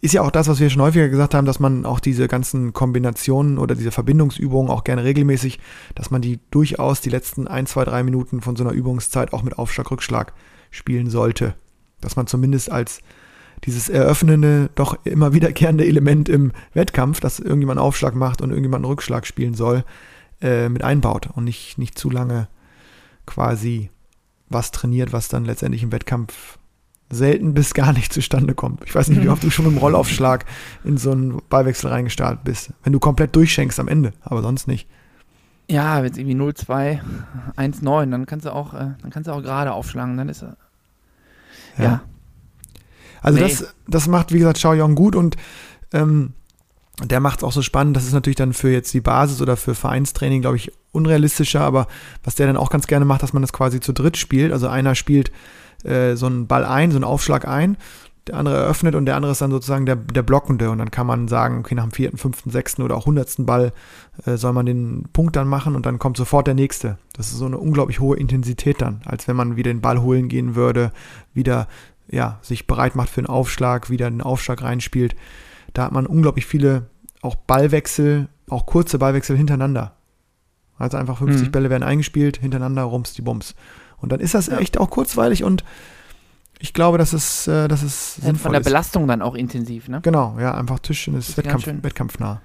ist ja auch das, was wir schon häufiger gesagt haben, dass man auch diese ganzen Kombinationen oder diese Verbindungsübungen auch gerne regelmäßig, dass man die durchaus die letzten ein, zwei, drei Minuten von so einer Übungszeit auch mit Aufschlag, Rückschlag spielen sollte. Dass man zumindest als dieses eröffnende, doch immer wiederkehrende Element im Wettkampf, dass irgendjemand einen Aufschlag macht und irgendjemand einen Rückschlag spielen soll, äh, mit einbaut und nicht, nicht zu lange quasi was trainiert, was dann letztendlich im Wettkampf selten bis gar nicht zustande kommt. Ich weiß nicht, wie oft du schon mit dem Rollaufschlag in so einen Ballwechsel reingestartet bist. Wenn du komplett durchschenkst am Ende, aber sonst nicht. Ja, wenn es irgendwie 0-2, 1-9, dann kannst du auch, äh, dann kannst du auch gerade aufschlagen, dann ist er. Ja. Also Nee. das, das macht, wie gesagt, Xiaoyong gut und ähm, der macht es auch so spannend. Das ist natürlich dann für jetzt die Basis oder für Vereinstraining, glaube ich, unrealistischer, aber was der dann auch ganz gerne macht, dass man das quasi zu dritt spielt. Also einer spielt äh, so einen Ball ein, so einen Aufschlag ein, der andere eröffnet und der andere ist dann sozusagen der, der Blockende und dann kann man sagen, okay, nach dem vierten, fünften, sechsten oder auch hundertsten Ball äh, soll man den Punkt dann machen und dann kommt sofort der nächste. Das ist so eine unglaublich hohe Intensität dann, als wenn man wieder den Ball holen gehen würde, wieder ja, sich bereit macht für einen Aufschlag, wieder den Aufschlag reinspielt. Da hat man unglaublich viele auch Ballwechsel, auch kurze Ballwechsel hintereinander. Also einfach 50 Mhm. Bälle werden eingespielt, hintereinander rums die Bums. Und dann ist das Ja. echt auch kurzweilig und ich glaube, dass es, äh, dass es Von sinnvoll der ist. Belastung dann auch intensiv, ne? Genau, ja, einfach Tischchen ist ist Wettkampf, schön. wettkampfnah.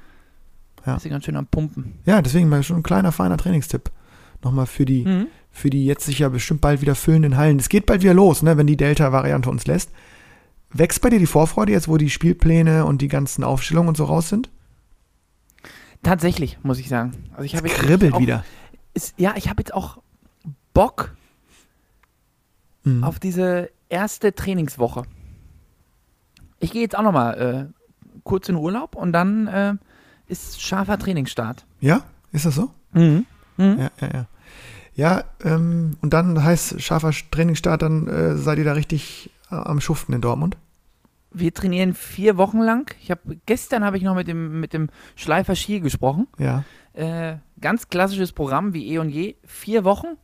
Ja. Ist ja ganz schön am Pumpen. Ja, deswegen mal schon ein kleiner, feiner Trainingstipp. Nochmal für die, Mhm. für die jetzt sich ja bestimmt bald wieder füllenden Hallen. Es geht bald wieder los, ne, wenn die Delta-Variante uns lässt. Wächst bei dir die Vorfreude jetzt, wo die Spielpläne und die ganzen Aufstellungen und so raus sind? Tatsächlich, muss ich sagen. Also ich habe kribbelt auch, wieder. Ist, ja, ich habe jetzt auch Bock Mhm. auf diese erste Trainingswoche. Ich gehe jetzt auch nochmal äh, kurz in Urlaub und dann äh, ist scharfer Trainingsstart. Ja? Ist das so? Mhm. Ja, ja, ja. Ja, ähm, und dann heißt scharfer Trainingsstart, dann äh, seid ihr da richtig äh, am Schuften in Dortmund? Wir trainieren vier Wochen lang. Ich habe gestern habe ich noch mit dem mit dem Schleifer Ski gesprochen. Ja. Äh, ganz klassisches Programm wie eh und je. Vier Wochen,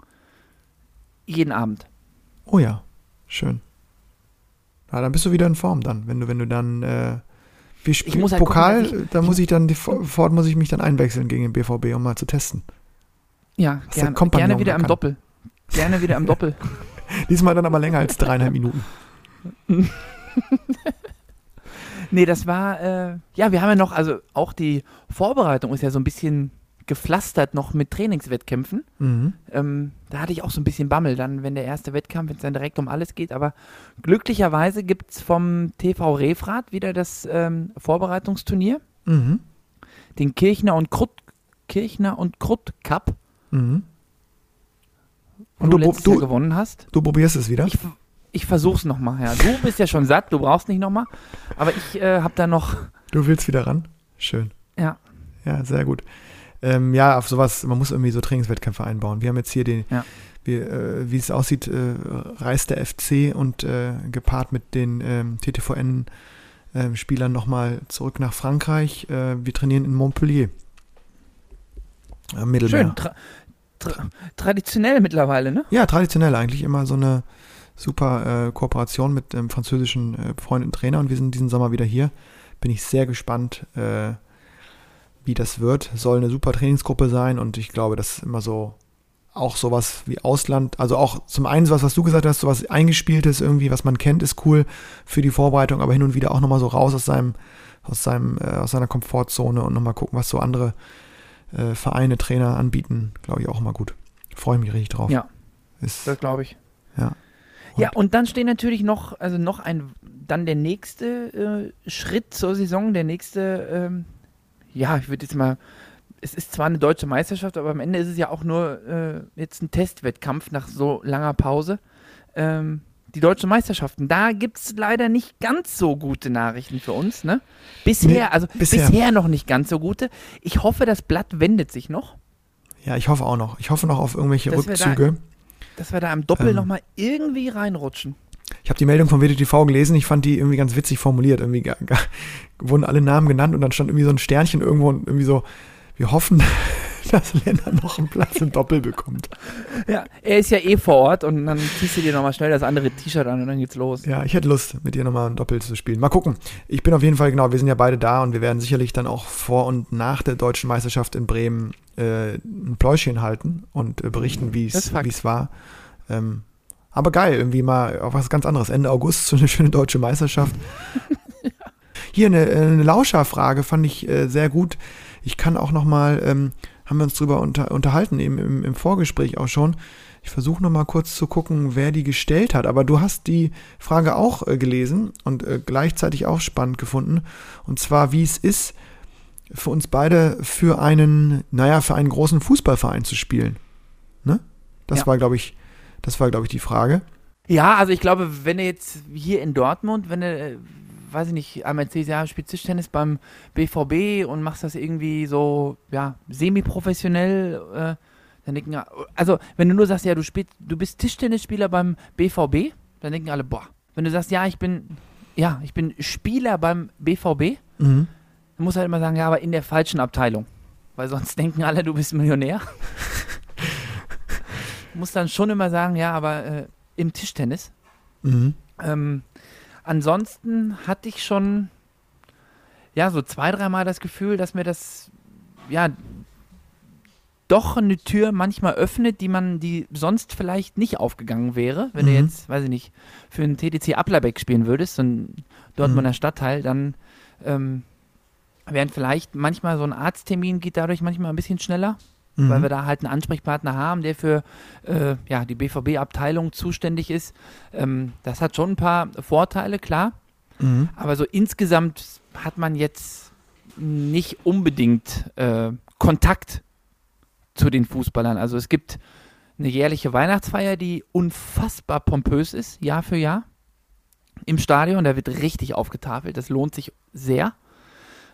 jeden Abend. Oh ja, schön. Ja, dann bist du wieder in Form dann, wenn du, wenn du dann äh, wir spielen halt Pokal, gucken, da muss ich dann Ford muss ich mich dann einwechseln gegen den BVB, um mal zu testen. Ja, der gerne, wieder kann. Doppel. Gerne wieder im Doppel. Diesmal dann aber länger als dreieinhalb Minuten. Nee, das war, äh, ja, wir haben ja noch, also auch die Vorbereitung ist ja so ein bisschen gepflastert noch mit Trainingswettkämpfen. Mhm. Ähm, da hatte ich auch so ein bisschen Bammel, dann, wenn der erste Wettkampf, wenn es dann direkt um alles geht. Aber glücklicherweise gibt es vom TV Refrat wieder das ähm, Vorbereitungsturnier, Mhm. den Kirchner und Krut, Kirchner und Krut Cup, Mhm. Und du, du- du- gewonnen hast. Du probierst es wieder? Ich, ich versuch's nochmal, ja. Du bist ja schon satt, du brauchst nicht nochmal. Aber ich äh, habe da noch, Du willst wieder ran? Schön. ja, Ja, sehr gut. Ähm, ja, auf sowas, man muss irgendwie so Trainingswettkämpfe einbauen. Wir haben jetzt hier den, Ja. wir, äh, wie es aussieht, äh, reist der FC und äh, gepaart mit den ähm, TTVN-Spielern nochmal zurück nach Frankreich. Äh, wir trainieren in Montpellier. Am Mittelmeer. schön. Tra tra traditionell mittlerweile, ne? Ja, traditionell eigentlich immer so eine super äh, Kooperation mit dem französischen äh, befreundeten Trainer und wir sind diesen Sommer wieder hier. Bin ich sehr gespannt, äh, wie das wird. Soll eine super Trainingsgruppe sein und ich glaube, das ist immer so auch sowas wie Ausland, also auch zum einen sowas, was du gesagt hast, sowas eingespieltes irgendwie, was man kennt, ist cool für die Vorbereitung, aber hin und wieder auch nochmal so raus aus seinem, aus seinem, äh, aus seiner Komfortzone und nochmal gucken, was so andere äh, Vereine, Trainer anbieten, glaube ich auch immer gut. Freue mich richtig drauf. Ja. Ist, Das glaube ich. Ja. Ja, und dann steht natürlich noch, also noch ein, dann der nächste äh, Schritt zur Saison, der nächste, ähm, ja, ich würde jetzt mal, es ist zwar eine deutsche Meisterschaft, aber am Ende ist es ja auch nur äh, jetzt ein Testwettkampf nach so langer Pause. Ähm, die deutschen Meisterschaften, da gibt es leider nicht ganz so gute Nachrichten für uns, ne? Bisher, Nee, also bisher. bisher noch nicht ganz so gute. Ich hoffe, das Blatt wendet sich noch, Ja, ich hoffe auch noch. Ich hoffe noch auf irgendwelche Dass wir da- Rückzüge. dass wir da im Doppel Ähm. nochmal irgendwie reinrutschen. Ich habe die Meldung vom WTTV gelesen. Ich fand die irgendwie ganz witzig formuliert. Irgendwie ga- ga- wurden alle Namen genannt und dann stand irgendwie so ein Sternchen irgendwo und irgendwie so, wir hoffen, dass Lennart noch einen Platz im Doppel bekommt. Ja, er ist ja eh vor Ort und dann ziehst du dir nochmal schnell das andere T-Shirt an und dann geht's los. Ja, ich hätte Lust, mit dir nochmal ein Doppel zu spielen. Mal gucken. Ich bin auf jeden Fall, genau, wir sind ja beide da und wir werden sicherlich dann auch vor und nach der deutschen Meisterschaft in Bremen äh, ein Pläuschen halten und äh, berichten, Fakt. wie es war. Ähm, aber geil, irgendwie mal auch was ganz anderes. Ende August so eine schöne deutsche Meisterschaft. Hier eine, äh, eine Lauscherfrage fand ich äh, sehr gut. Ich kann auch noch mal, ähm, haben wir uns drüber unter, unterhalten, eben im, im Vorgespräch auch schon. Ich versuche noch mal kurz zu gucken, wer die gestellt hat. Aber du hast die Frage auch äh, gelesen und äh, gleichzeitig auch spannend gefunden. Und zwar, wie es ist, für uns beide für einen, naja, für einen großen Fußballverein zu spielen. Ne? Das Ja. war, glaube ich, das war, glaube ich, die Frage. Ja, also ich glaube, wenn du jetzt hier in Dortmund, wenn du, äh, weiß ich nicht, einmal erzählst, ja, spielst Tischtennis beim BVB und machst das irgendwie so, ja, semi-professionell, äh, dann denken, ja- also wenn du nur sagst, ja, du spielst, du bist Tischtennisspieler beim BVB, dann denken alle, boah. Wenn du sagst, ja, ich bin, ja, ich bin Spieler beim BVB, Mhm. dann musst du halt immer sagen, ja, aber in der falschen Abteilung. Weil sonst denken alle, du bist Millionär. du musst dann schon immer sagen, ja, aber äh, im Tischtennis. Mhm. Ähm, ansonsten hatte ich schon ja so zwei, dreimal das Gefühl, dass mir das ja doch eine Tür manchmal öffnet, die man, die sonst vielleicht nicht aufgegangen wäre. Wenn du Mhm. jetzt, weiß ich nicht, für einen TTC Applerbeck spielen würdest, so ein Dortmunder Stadtteil, dann ähm, wären vielleicht manchmal so ein Arzttermin geht dadurch manchmal ein bisschen schneller Mhm. weil wir da halt einen Ansprechpartner haben, der für äh, ja, die BVB-Abteilung zuständig ist. Ähm, das hat schon ein paar Vorteile, klar. Mhm. Aber so insgesamt hat man jetzt nicht unbedingt äh, Kontakt zu den Fußballern. Also es gibt eine jährliche Weihnachtsfeier, die unfassbar pompös ist, Jahr für Jahr. Im Stadion, da wird richtig aufgetafelt. Das lohnt sich sehr.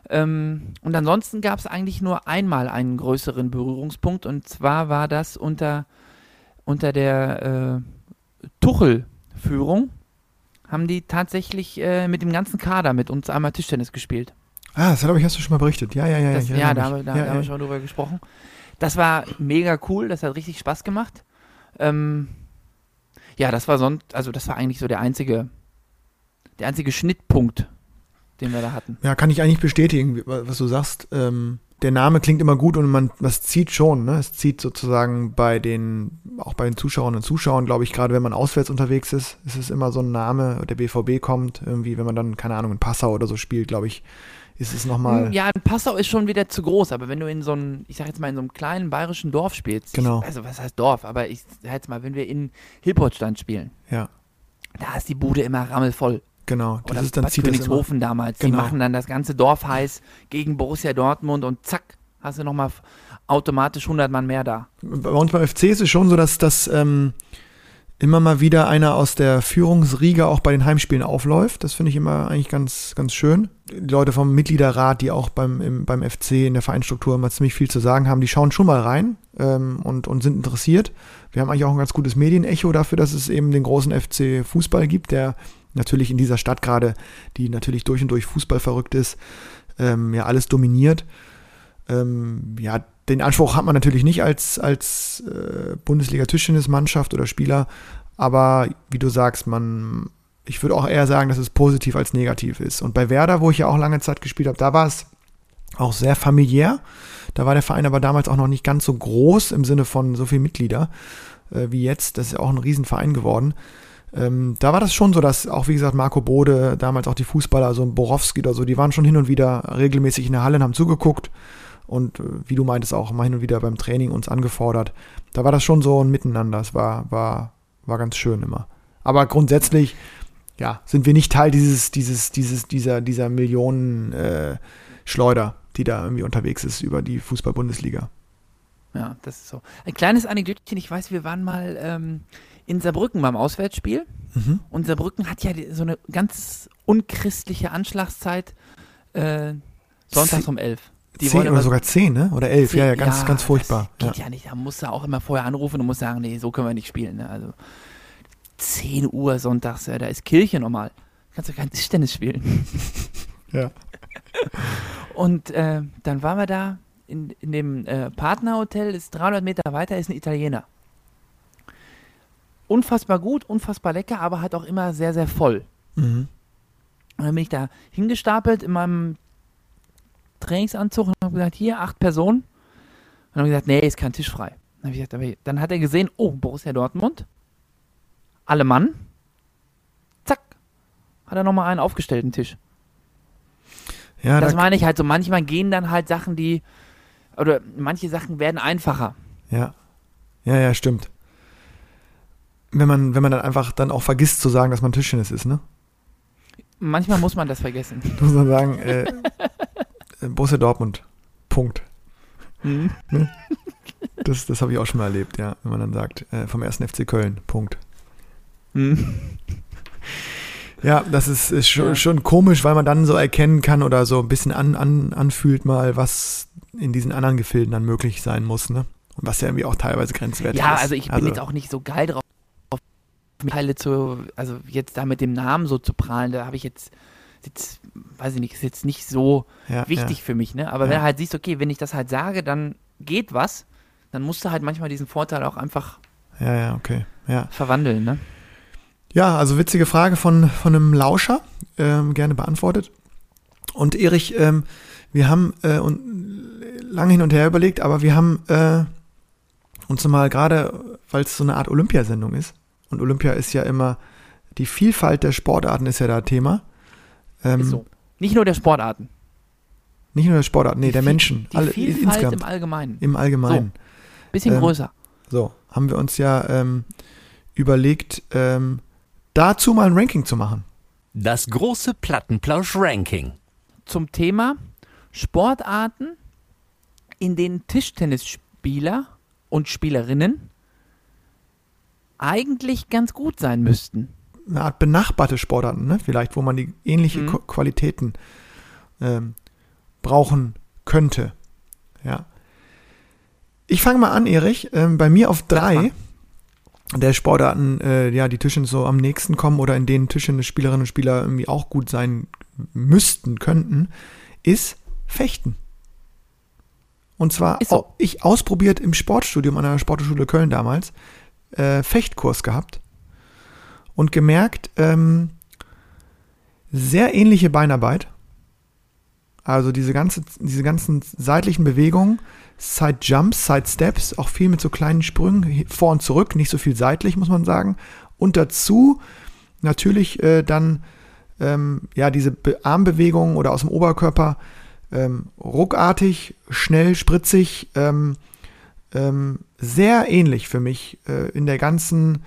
Ähm, und ansonsten gab es eigentlich nur einmal einen größeren Berührungspunkt und zwar war das unter, unter der äh, Tuchel-Führung. Haben die tatsächlich äh, mit dem ganzen Kader mit uns einmal Tischtennis gespielt. Ah, das glaube ich, hast du schon mal berichtet. Ja, ja, ja. Das, ja, erinnere da, mich. da, ja, da haben wir ja. schon drüber gesprochen. Das war mega cool, das hat richtig Spaß gemacht. Ähm, ja, das war sonst, also das war eigentlich so der einzige, der einzige Schnittpunkt, den wir da hatten. Ja, kann ich eigentlich bestätigen, was du sagst. Ähm, der Name klingt immer gut und man, das zieht schon, ne? Es zieht sozusagen bei den, auch bei den Zuschauerinnen und Zuschauern, glaube ich, gerade wenn man auswärts unterwegs ist, ist es immer so ein Name, der BVB kommt, irgendwie, wenn man dann, keine Ahnung, in Passau oder so spielt, glaube ich, ist es nochmal. Ja, Passau ist schon wieder zu groß, aber wenn du in so einem, ich sag jetzt mal, in so einem kleinen bayerischen Dorf spielst, Genau. also was heißt Dorf, aber ich sag jetzt mal, wenn wir in Hilpoltstein spielen, Ja, da ist die Bude immer rammelvoll. Genau. Das Oder ist dann Bad. Königshofen damals. Die Genau. machen dann das ganze Dorf heiß gegen Borussia Dortmund und zack, hast du nochmal automatisch 100 Mann mehr da. Bei uns beim FC ist es schon so, dass das ähm, immer mal wieder einer aus der Führungsriege auch bei den Heimspielen aufläuft. Das finde ich immer eigentlich ganz, ganz schön. Die Leute vom Mitgliederrat, die auch beim, im, beim FC in der Vereinsstruktur immer ziemlich viel zu sagen haben, die schauen schon mal rein ähm, und, und sind interessiert. Wir haben eigentlich auch ein ganz gutes Medienecho dafür, dass es eben den großen FC Fußball gibt, der natürlich in dieser Stadt gerade, die natürlich durch und durch Fußball verrückt ist, ähm, ja alles dominiert. Ähm, ja, den Anspruch hat man natürlich nicht als, als äh, Bundesliga-Tischtennismannschaft oder Spieler, aber wie du sagst, man, ich würde auch eher sagen, dass es positiv als negativ ist. Und bei Werder, wo ich ja auch lange Zeit gespielt habe, da war es auch sehr familiär. Da war der Verein aber damals auch noch nicht ganz so groß im Sinne von so viele Mitglieder äh, wie jetzt. Das ist ja auch ein Riesenverein geworden. Ähm, da war das schon so, dass auch, wie gesagt, Marco Bode, damals auch die Fußballer, so ein Borowski oder so, die waren schon hin und wieder regelmäßig in der Halle und haben zugeguckt und äh, wie du meintest auch mal hin und wieder beim Training uns angefordert. Da war das schon so ein Miteinander. Es war, war, war ganz schön immer. Aber grundsätzlich, ja, sind wir nicht Teil dieses, dieses, dieses, dieser, dieser Millionen äh, Schleuder, die da irgendwie unterwegs ist über die Fußball-Bundesliga. Ja, das ist so. Ein kleines Anekdötchen, ich weiß, wir waren mal ähm, in Saarbrücken beim Auswärtsspiel Mhm. und Saarbrücken hat ja so eine ganz unchristliche Anschlagszeit äh, sonntags um 11. Die zehn oder sogar zehn, ne? Oder elf, ja, ja, ganz, Ja, ganz furchtbar. Das Ja. geht ja. nicht. Da musst du auch immer vorher anrufen und musst sagen, nee, so können wir nicht spielen. Ne? Also 10 Uhr sonntags, ja, da ist Kirche normal. Kannst du kein Tischtennis spielen. Ja. Und äh, dann waren wir da in, in dem äh, Partnerhotel, ist 300 Meter weiter, ist ein Italiener. Unfassbar gut, unfassbar lecker, aber halt auch immer sehr, sehr voll. Mhm. Und dann bin ich da hingestapelt in meinem Trainingsanzug und habe gesagt, hier, acht Personen. Und dann habe ich gesagt, nee, ist kein Tisch frei. Dann, ich gesagt, dann hat er gesehen, oh, Borussia Dortmund, alle Mann. Zack, hat er nochmal einen aufgestellten Tisch. Ja, das da, meine ich halt so, manchmal gehen dann halt Sachen, die, oder manche Sachen werden einfacher. ja. Ja, ja, stimmt. Wenn man, wenn man dann einfach dann auch vergisst zu sagen, dass man Tischtennis ist, ne? Manchmal muss man das vergessen. Muss man sagen, äh, äh, Borussia Dortmund. Punkt. Hm? Das, das habe ich auch schon mal erlebt, ja. Wenn man dann sagt, äh, vom ersten FC Köln. Punkt. Hm. Ja, das ist, ist schon, Ja. schon komisch, weil man dann so erkennen kann oder so ein bisschen an, an, anfühlt mal, was in diesen anderen Gefilden dann möglich sein muss, ne? Und was ja irgendwie auch teilweise grenzwertig Ja, ist. also ich bin jetzt auch nicht so geil drauf, Teile zu, also jetzt da mit dem Namen so zu prahlen, da habe ich jetzt, jetzt, weiß ich nicht, ist jetzt nicht so ja, wichtig für mich, ne? Aber Ja. wenn du halt siehst, okay, wenn ich das halt sage, dann geht was, dann musst du halt manchmal diesen Vorteil auch einfach Ja, ja, ja, okay. Ja. verwandeln, ne? Ja, also witzige Frage von, von einem Lauscher, ähm, gerne beantwortet. Und Erich, ähm, wir haben äh, und lange hin und her überlegt, aber wir haben äh, uns mal gerade, weil es so eine Art Olympiasendung ist, und Olympia ist ja immer, die Vielfalt der Sportarten ist ja da Thema. Ähm, Ist so. Nicht nur der Sportarten. Nicht nur der Sportarten, nee, Die der Viel- Menschen. Die alle Vielfalt insgesamt, im Allgemeinen. im Allgemeinen. Bisschen ähm, größer. So, haben wir uns ja ähm, überlegt, ähm, dazu mal ein Ranking zu machen. Das große Plattenplausch-Ranking. Zum Thema Sportarten, in denen Tischtennisspieler und Spielerinnen eigentlich ganz gut sein müssten. Eine Art benachbarte Sportarten, ne? Vielleicht, wo man die ähnliche Mhm. Qualitäten ähm, brauchen könnte. Ja. Ich fange mal an, Erich. Ähm, bei mir auf drei der Sportarten, äh, ja, die Tischtennis so am nächsten kommen oder in denen Tischtennis-Spielerinnen und Spieler irgendwie auch gut sein müssten, könnten, ist Fechten. Und zwar so. ich ausprobiert im Sportstudium an der Sportschule Köln damals, äh, Fechtkurs gehabt und gemerkt, ähm, sehr ähnliche Beinarbeit. Also diese, ganze, diese ganzen seitlichen Bewegungen, Side Jumps, Side Steps, auch viel mit so kleinen Sprüngen vor und zurück, nicht so viel seitlich, muss man sagen. Und dazu natürlich äh, dann ähm, ja diese Be Armbewegungen oder aus dem Oberkörper ähm, ruckartig, schnell, spritzig, ähm, ähm, sehr ähnlich für mich äh, in der ganzen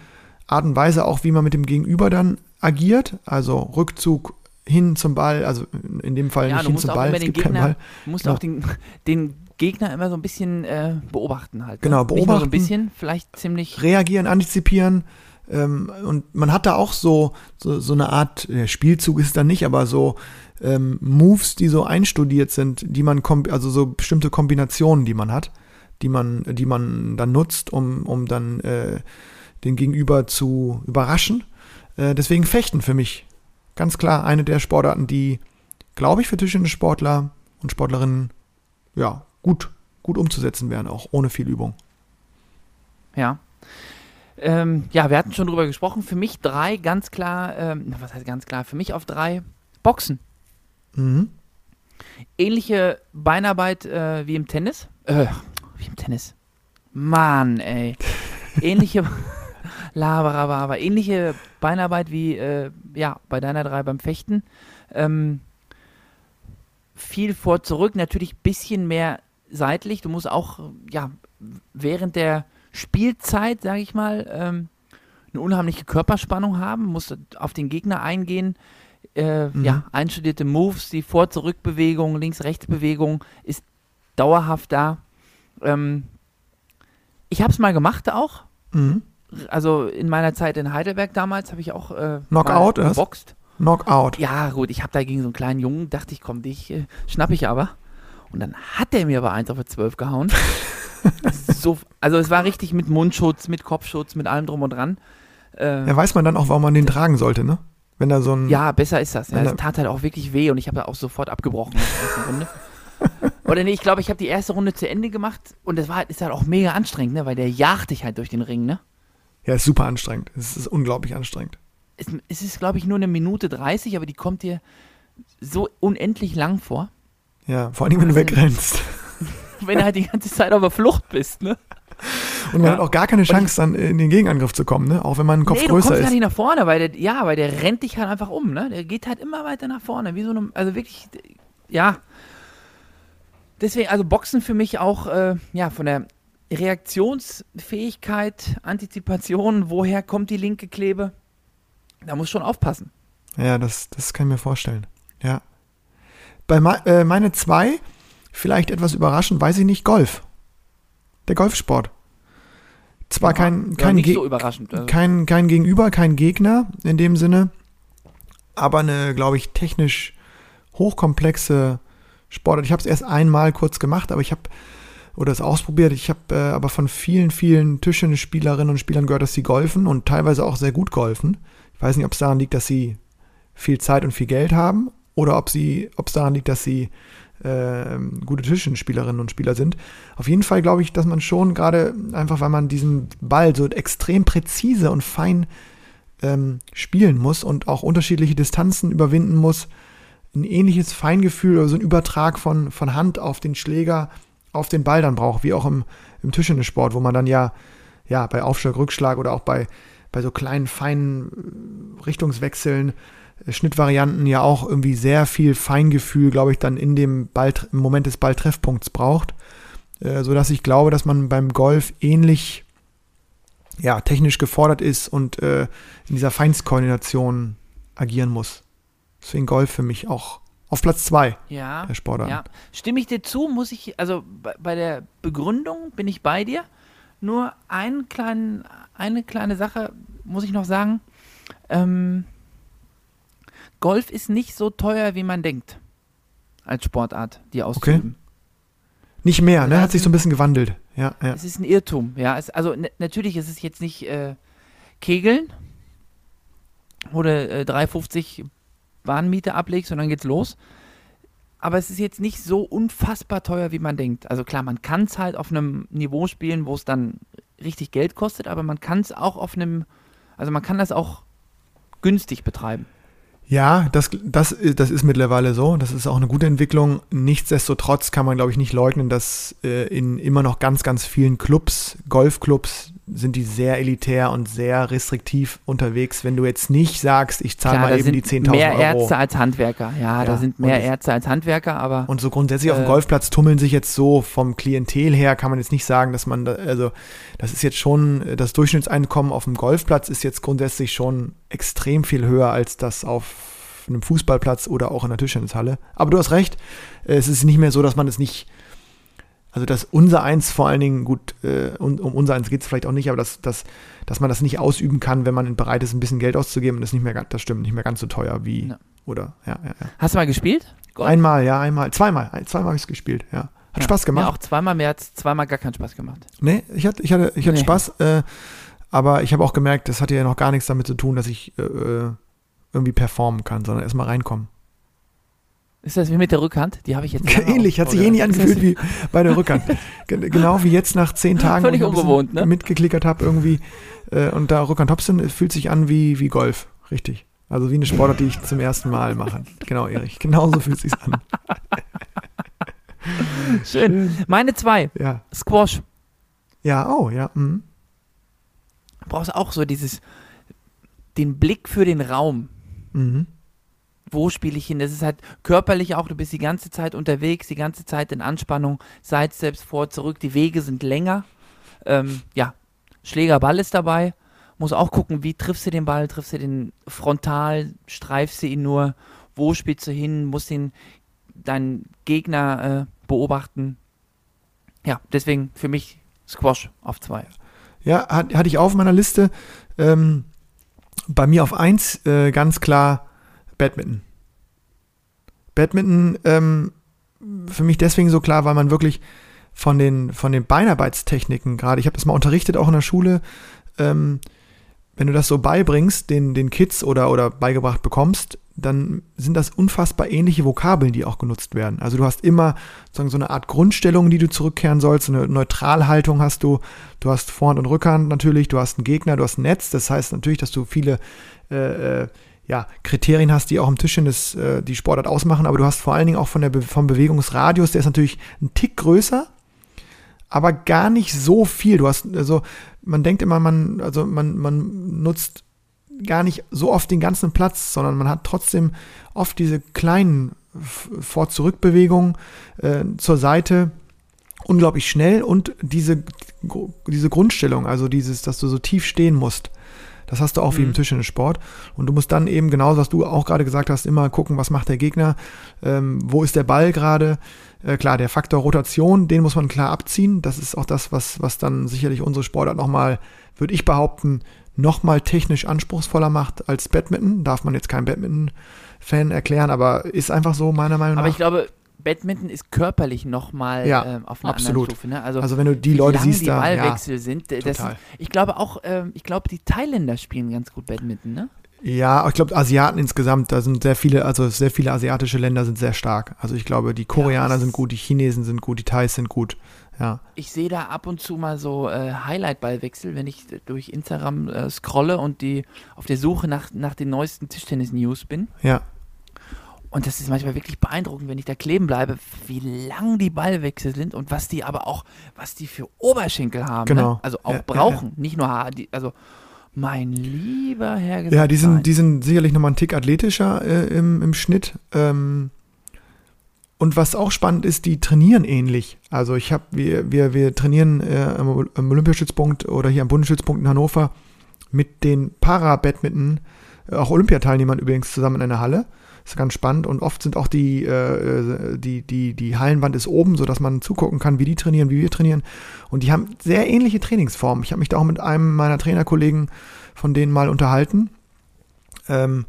Art und Weise, auch wie man mit dem Gegenüber dann agiert. Also Rückzug hin zum Ball, also in dem Fall Ja, nicht hin zum Ball, es gibt keinen Gegner, Ball. du musst Genau. auch den, den Gegner immer so ein bisschen äh, beobachten halt. ne? Genau, nur so beobachten. ein bisschen, vielleicht ziemlich. reagieren, antizipieren. Ähm, und man hat da auch so, so, so eine Art, äh, Spielzug ist da nicht, aber so ähm, Moves, die so einstudiert sind, die man, also so bestimmte Kombinationen, die man hat, die man, die man dann nutzt, um, um dann äh, den Gegenüber zu überraschen. Äh, deswegen Fechten für mich ganz klar eine der Sportarten, die, glaube ich, für Tischtennis-Sportler und Sportlerinnen ja gut, gut umzusetzen wären, auch ohne viel Übung. Ja. Ähm, ja, wir hatten schon drüber gesprochen. Für mich drei ganz klar, ähm, was heißt ganz klar? Für mich auf drei Boxen. Mhm. Ähnliche Beinarbeit äh, wie im Tennis. Äh, wie im Tennis. Mann, ey. Ähnliche. Laberaba, aber ähnliche Beinarbeit wie äh, ja, bei deiner drei beim Fechten. Ähm, viel vor zurück, natürlich ein bisschen mehr seitlich. Du musst auch ja, während der Spielzeit, sage ich mal, ähm, eine unheimliche Körperspannung haben, musst auf den Gegner eingehen. Äh, Mhm. Ja, einstudierte Moves, die Vor-Zurück-Bewegung, Links-Rechts-Bewegung ist dauerhaft da. Ähm, ich habe es mal gemacht auch. Mhm. Also in meiner Zeit in Heidelberg damals habe ich auch äh, Knockout, mal geboxt. Knockout. Ja, gut, ich habe da gegen so einen kleinen Jungen, dachte ich, komm, dich äh, schnapp ich aber. Und dann hat der mir aber eins auf die 12 gehauen. so, also es war richtig mit Mundschutz, mit Kopfschutz, mit allem drum und dran. Äh, Ja, weiß man dann auch, warum man den tragen sollte, ne? Wenn da so ein. ja, besser ist das. Ja. Es er- tat halt auch wirklich weh und ich habe da auch sofort abgebrochen. Oder nee, ich glaube, ich habe die erste Runde zu Ende gemacht und das war halt, ist halt auch mega anstrengend, ne? weil der jagt dich halt durch den Ring. Ne? Ja, ist super anstrengend. Es ist unglaublich anstrengend. Es, es ist, glaube ich, nur eine Minute 30, aber die kommt dir so unendlich lang vor. Ja, vor allem, wenn du Wahnsinn. wegrennst. wenn du halt die ganze Zeit auf der Flucht bist, ne? Und man Ja. hat auch gar keine Chance, dann in den Gegenangriff zu kommen, ne? Auch wenn man ein Kopf nee, du größer kommst gar ist. nicht nach vorne, weil der, ja, weil der rennt dich halt einfach um, ne? Der geht halt immer weiter nach vorne, wie so eine, also wirklich, ja. Deswegen, also Boxen für mich auch, äh, ja, von der Reaktionsfähigkeit, Antizipation, woher kommt die linke Klebe? Da muss schon aufpassen. Ja, das, das kann ich mir vorstellen. Ja. Bei äh, meine zwei, vielleicht etwas überraschend, weiß ich nicht, Golf. Der Golfsport. Zwar Ja, kein, ja, kein, Ge so überraschend. Also. kein, kein Gegenüber, kein Gegner in dem Sinne, aber eine, glaube ich, technisch hochkomplexe Sportart. Ich habe es erst einmal kurz gemacht, aber ich habe oder es ausprobiert. Ich habe äh, aber von vielen, vielen Tischtennisspielerinnen und Spielern gehört, dass sie golfen und teilweise auch sehr gut golfen. Ich weiß nicht, ob es daran liegt, dass sie viel Zeit und viel Geld haben oder ob es daran liegt, dass sie äh, gute Tischtennisspielerinnen und Spieler sind. Auf jeden Fall glaube ich, dass man schon gerade einfach, weil man diesen Ball so extrem präzise und fein ähm, spielen muss und auch unterschiedliche Distanzen überwinden muss, ein ähnliches Feingefühl oder so ein Übertrag von, von Hand auf den Schläger, auf den Ball dann braucht, wie auch im, im Tischtennissport, wo man dann ja, ja bei Aufschlag, Rückschlag oder auch bei, bei so kleinen, feinen äh, Richtungswechseln, äh, Schnittvarianten ja auch irgendwie sehr viel Feingefühl, glaube ich, dann in dem Ball, im Moment des Balltreffpunkts braucht, äh, sodass ich glaube, dass man beim Golf ähnlich ja, technisch gefordert ist und äh, in dieser Feinstkoordination agieren muss. Deswegen Golf für mich auch auf Platz zwei Ja. der Sportarten. Ja, stimme ich dir zu, muss ich, also bei, der Begründung bin ich bei dir. Nur einen kleinen, eine kleine Sache muss ich noch sagen. Ähm, Golf ist nicht so teuer, wie man denkt. Als Sportart, die auszuüben. Nicht mehr, ne? Hat sich so ein bisschen gewandelt. Ja, ja. Es ist ein Irrtum, ja. Es, also natürlich ist es jetzt nicht äh, Kegeln, wo du äh, 3,50 Bahnmiete ablegst und dann geht's los. Aber es ist jetzt nicht so unfassbar teuer, wie man denkt. Also klar, man kann es halt auf einem Niveau spielen, wo es dann richtig Geld kostet, aber man kann es auch auf einem, also man kann das auch günstig betreiben. Ja, das, das, das ist mittlerweile so. Das ist auch eine gute Entwicklung. Nichtsdestotrotz kann man, glaube ich, nicht leugnen, dass äh, in immer noch ganz, ganz vielen Clubs, Golfclubs, sind die sehr elitär und sehr restriktiv unterwegs. Wenn du jetzt nicht sagst, ich zahle mal da eben die sind 10.000 mehr Euro. Ärzte als Handwerker. Ja, da Ja, sind mehr und Ärzte als Handwerker, aber Und so grundsätzlich auf dem Äh, Golfplatz tummeln sich jetzt so vom Klientel her, kann man jetzt nicht sagen, dass man, da, also das ist jetzt schon, äh, das Durchschnittseinkommen auf dem Golfplatz ist jetzt grundsätzlich schon extrem viel höher als das auf einem Fußballplatz oder auch in der Tischtennishalle. Aber du hast recht, äh, es ist nicht mehr so, dass man es nicht, also das unser Eins vor allen Dingen, gut, äh, um, um unser Eins geht es vielleicht auch nicht, aber dass, dass, dass man das nicht ausüben kann, wenn man bereit ist, ein bisschen Geld auszugeben und das nicht mehr, das stimmt, nicht mehr ganz so teuer wie, Ja. oder, ja, ja, ja. hast du mal gespielt? Golf? Einmal, ja, einmal. Zweimal. Ein- Zweimal habe ich es gespielt, ja. Hat Ja. Spaß gemacht. Ja, auch zweimal mehr als zweimal gar keinen Spaß gemacht. nee, ich hatte, ich hatte, ich hatte Nee. Spaß, äh, aber ich habe auch gemerkt, das hatte ja noch gar nichts damit zu tun, dass ich äh, äh, irgendwie performen kann, sondern erstmal reinkommen. Ist das wie mit der Rückhand? Die habe ich jetzt Ähnlich, hat sich ähnlich angefühlt wie bei der Rückhand. Gen- genau wie jetzt nach zehn Tagen Völlig wo ich ungewohnt, ne? mitgeklickert habe irgendwie äh, und da Rückhand Hobson es fühlt sich an wie, wie Golf, richtig. Also wie eine Sportart, die ich zum ersten Mal mache. Genau, Erich. Genauso fühlt es sich an. Schön. Meine zwei. Ja. Squash. Ja, oh, ja. Mhm. Du brauchst auch so dieses, den Blick für den Raum. Mhm. Wo spiele ich hin? Das ist halt körperlich auch, du bist die ganze Zeit unterwegs, die ganze Zeit in Anspannung, Sidesteps vor, zurück, die Wege sind länger. Ähm, ja, Schlägerball ist dabei. Muss auch gucken, wie triffst du den Ball, triffst du den frontal, streifst du ihn nur, wo spielst du hin, musst den, deinen Gegner äh, beobachten. Ja, deswegen für mich Squash auf zwei. Ja, hat, hatte ich auf meiner Liste. Ähm, bei mir auf eins äh, ganz klar Badminton. Badminton ähm, für mich deswegen so klar, weil man wirklich von den, von den Beinarbeitstechniken gerade, ich habe das mal unterrichtet auch in der Schule, ähm, wenn du das so beibringst, den, den Kids oder, oder beigebracht bekommst, dann sind das unfassbar ähnliche Vokabeln, die auch genutzt werden. Also du hast immer sozusagen so eine Art Grundstellung, die du zurückkehren sollst, eine Neutralhaltung hast du, du hast Vorhand und Rückhand natürlich, du hast einen Gegner, du hast ein Netz, das heißt natürlich, dass du viele äh, äh, ja, Kriterien hast, die auch im Tischtennis äh, die Sportart ausmachen, aber du hast vor allen Dingen auch von der Be vom Bewegungsradius, der ist natürlich ein Tick größer, aber gar nicht so viel. Du hast, also man denkt immer, man, also man, man nutzt gar nicht so oft den ganzen Platz, sondern man hat trotzdem oft diese kleinen Vor-Zurück-Bewegungen äh, zur Seite, unglaublich schnell und diese, diese Grundstellung, also dieses, dass du so tief stehen musst. Das hast du auch wie im Mhm. Tischtennissport. Und du musst dann eben genauso, was du auch gerade gesagt hast, immer gucken, was macht der Gegner, ähm, wo ist der Ball gerade. Äh, klar, der Faktor Rotation, den muss man klar abziehen. Das ist auch das, was, was dann sicherlich unsere Sportart nochmal, würde ich behaupten, nochmal technisch anspruchsvoller macht als Badminton. Darf man jetzt kein Badminton-Fan erklären, aber ist einfach so, meiner Meinung Aber nach. ich glaube, Badminton ist körperlich nochmal Ja, ähm, auf einer absolut. anderen Stufe. Ne? Also, also wenn du die Leute siehst die da, ja, Ballwechsel sind. Das, total. ich glaube auch, ähm, ich glaube, die Thailänder spielen ganz gut Badminton, ne? Ja, ich glaube, Asiaten insgesamt, da sind sehr viele, also sehr viele asiatische Länder sind sehr stark. Also ich glaube, die Koreaner das- sind gut, die Chinesen sind gut, die Thais sind gut. Ja, Ich sehe da ab und zu mal so äh, Highlight-Ballwechsel, wenn ich durch Instagram äh, scrolle und die auf der Suche nach, nach den neuesten Tischtennis-News bin. ja, Und das ist manchmal wirklich beeindruckend, wenn ich da kleben bleibe, wie lang die Ballwechsel sind und was die aber auch, was die für Oberschenkel haben. Genau. Ne? Also auch Ja, ja, brauchen, nicht nur Haar. Die, also mein lieber Herr ja, die sind, die sind sicherlich nochmal einen Tick athletischer äh, im, im Schnitt. Ähm, und was auch spannend ist, die trainieren ähnlich. Also ich habe, wir, wir, wir trainieren äh, am, am Olympiastützpunkt oder hier am Bundesstützpunkt in Hannover mit den Para-Badminton, äh, auch Olympiateilnehmern übrigens zusammen in einer Halle. Das ist ganz spannend und oft sind auch die, äh, die, die, die Hallenwand ist oben, sodass man zugucken kann, wie die trainieren, wie wir trainieren. Und die haben sehr ähnliche Trainingsformen. Ich habe mich da auch mit einem meiner Trainerkollegen von denen mal unterhalten. Ähm,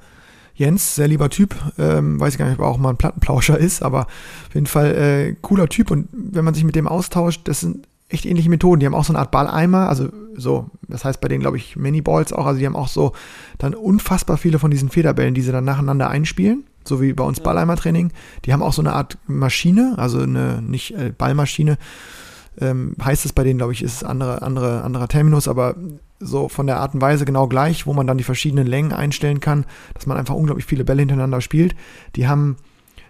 Jens, sehr lieber Typ, ähm, weiß ich gar nicht, ob er auch mal ein Plattenplauscher ist, aber auf jeden Fall äh, cooler Typ. Und wenn man sich mit dem austauscht, das sind echt ähnliche Methoden. Die haben auch so eine Art Balleimer, also so, das heißt bei denen, glaube ich, Mini-Balls auch. Also die haben auch so dann unfassbar viele von diesen Federbällen, die sie dann nacheinander einspielen, so wie bei uns Balleimer-Training. Die haben auch so eine Art Maschine, also eine, nicht äh, Ballmaschine, ähm, heißt es bei denen, glaube ich, ist es andere, andere, anderer Terminus, aber so von der Art und Weise genau gleich, wo man dann die verschiedenen Längen einstellen kann, dass man einfach unglaublich viele Bälle hintereinander spielt. Die haben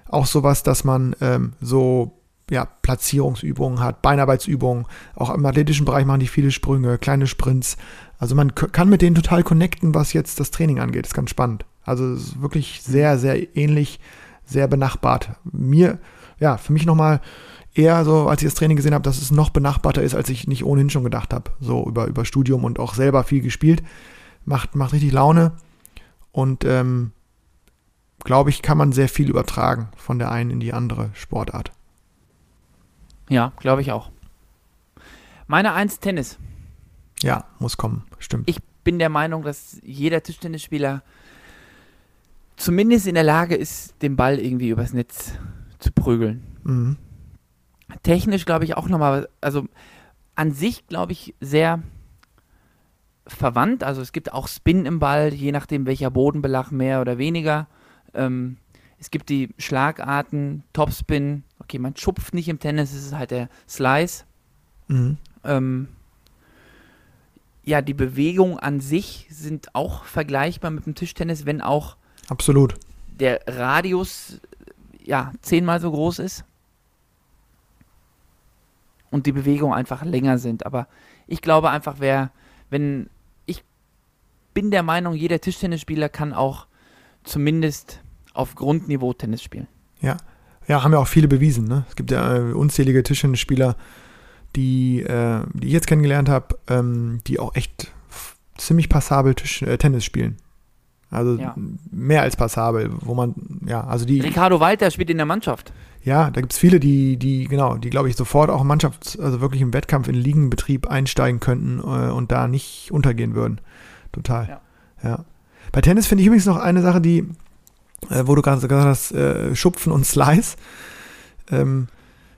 auch sowas, dass man ähm, so ja, Platzierungsübungen hat, Beinarbeitsübungen, auch im athletischen Bereich machen die viele Sprünge, kleine Sprints. Also man kann mit denen total connecten, was jetzt das Training angeht. Das ist ganz spannend. Also es ist wirklich sehr, sehr ähnlich, sehr benachbart. Mir, ja, für mich nochmal eher so, als ich das Training gesehen habe, dass es noch benachbarter ist, als ich nicht ohnehin schon gedacht habe. So über, über Studium und auch selber viel gespielt. Macht, macht richtig Laune. Und ähm, glaube ich, kann man sehr viel übertragen von der einen in die andere Sportart. Ja, glaube ich auch. Meine Eins Tennis. Ja, muss kommen, stimmt. Ich bin der Meinung, dass jeder Tischtennisspieler zumindest in der Lage ist, den Ball irgendwie übers Netz zu prügeln. Mhm. Technisch glaube ich auch nochmal, also an sich glaube ich sehr verwandt. Also es gibt auch Spin im Ball, je nachdem welcher Bodenbelag mehr oder weniger. Ähm, es gibt die Schlagarten, Topspin. Okay, man schupft nicht im Tennis, es ist halt der Slice. Mhm. Ähm, ja, die Bewegungen an sich sind auch vergleichbar mit dem Tischtennis, wenn auch Absolut. der Radius ja zehnmal so groß ist und die Bewegungen einfach länger sind. Aber ich glaube einfach, wer, wenn ich bin der Meinung, jeder Tischtennisspieler kann auch zumindest auf Grundniveau Tennis spielen. Ja. Ja, haben ja auch viele bewiesen. Ne? Es gibt ja äh, unzählige Tischtennisspieler, die, äh, die ich jetzt kennengelernt habe, ähm, die auch echt ziemlich passabel Tisch, äh, Tennis spielen. Also Ja. mehr als passabel, wo man, ja, also die. Ricardo Walter spielt in der Mannschaft. Ja, da gibt es viele, die, die, genau, die, glaube ich, sofort auch Mannschafts-, also wirklich im Wettkampf in Ligenbetrieb einsteigen könnten äh, und da nicht untergehen würden. Total. Ja. Ja. Bei Tennis finde ich übrigens noch eine Sache, die, äh, wo du gerade gesagt hast, äh, Schupfen und Slice. Ähm,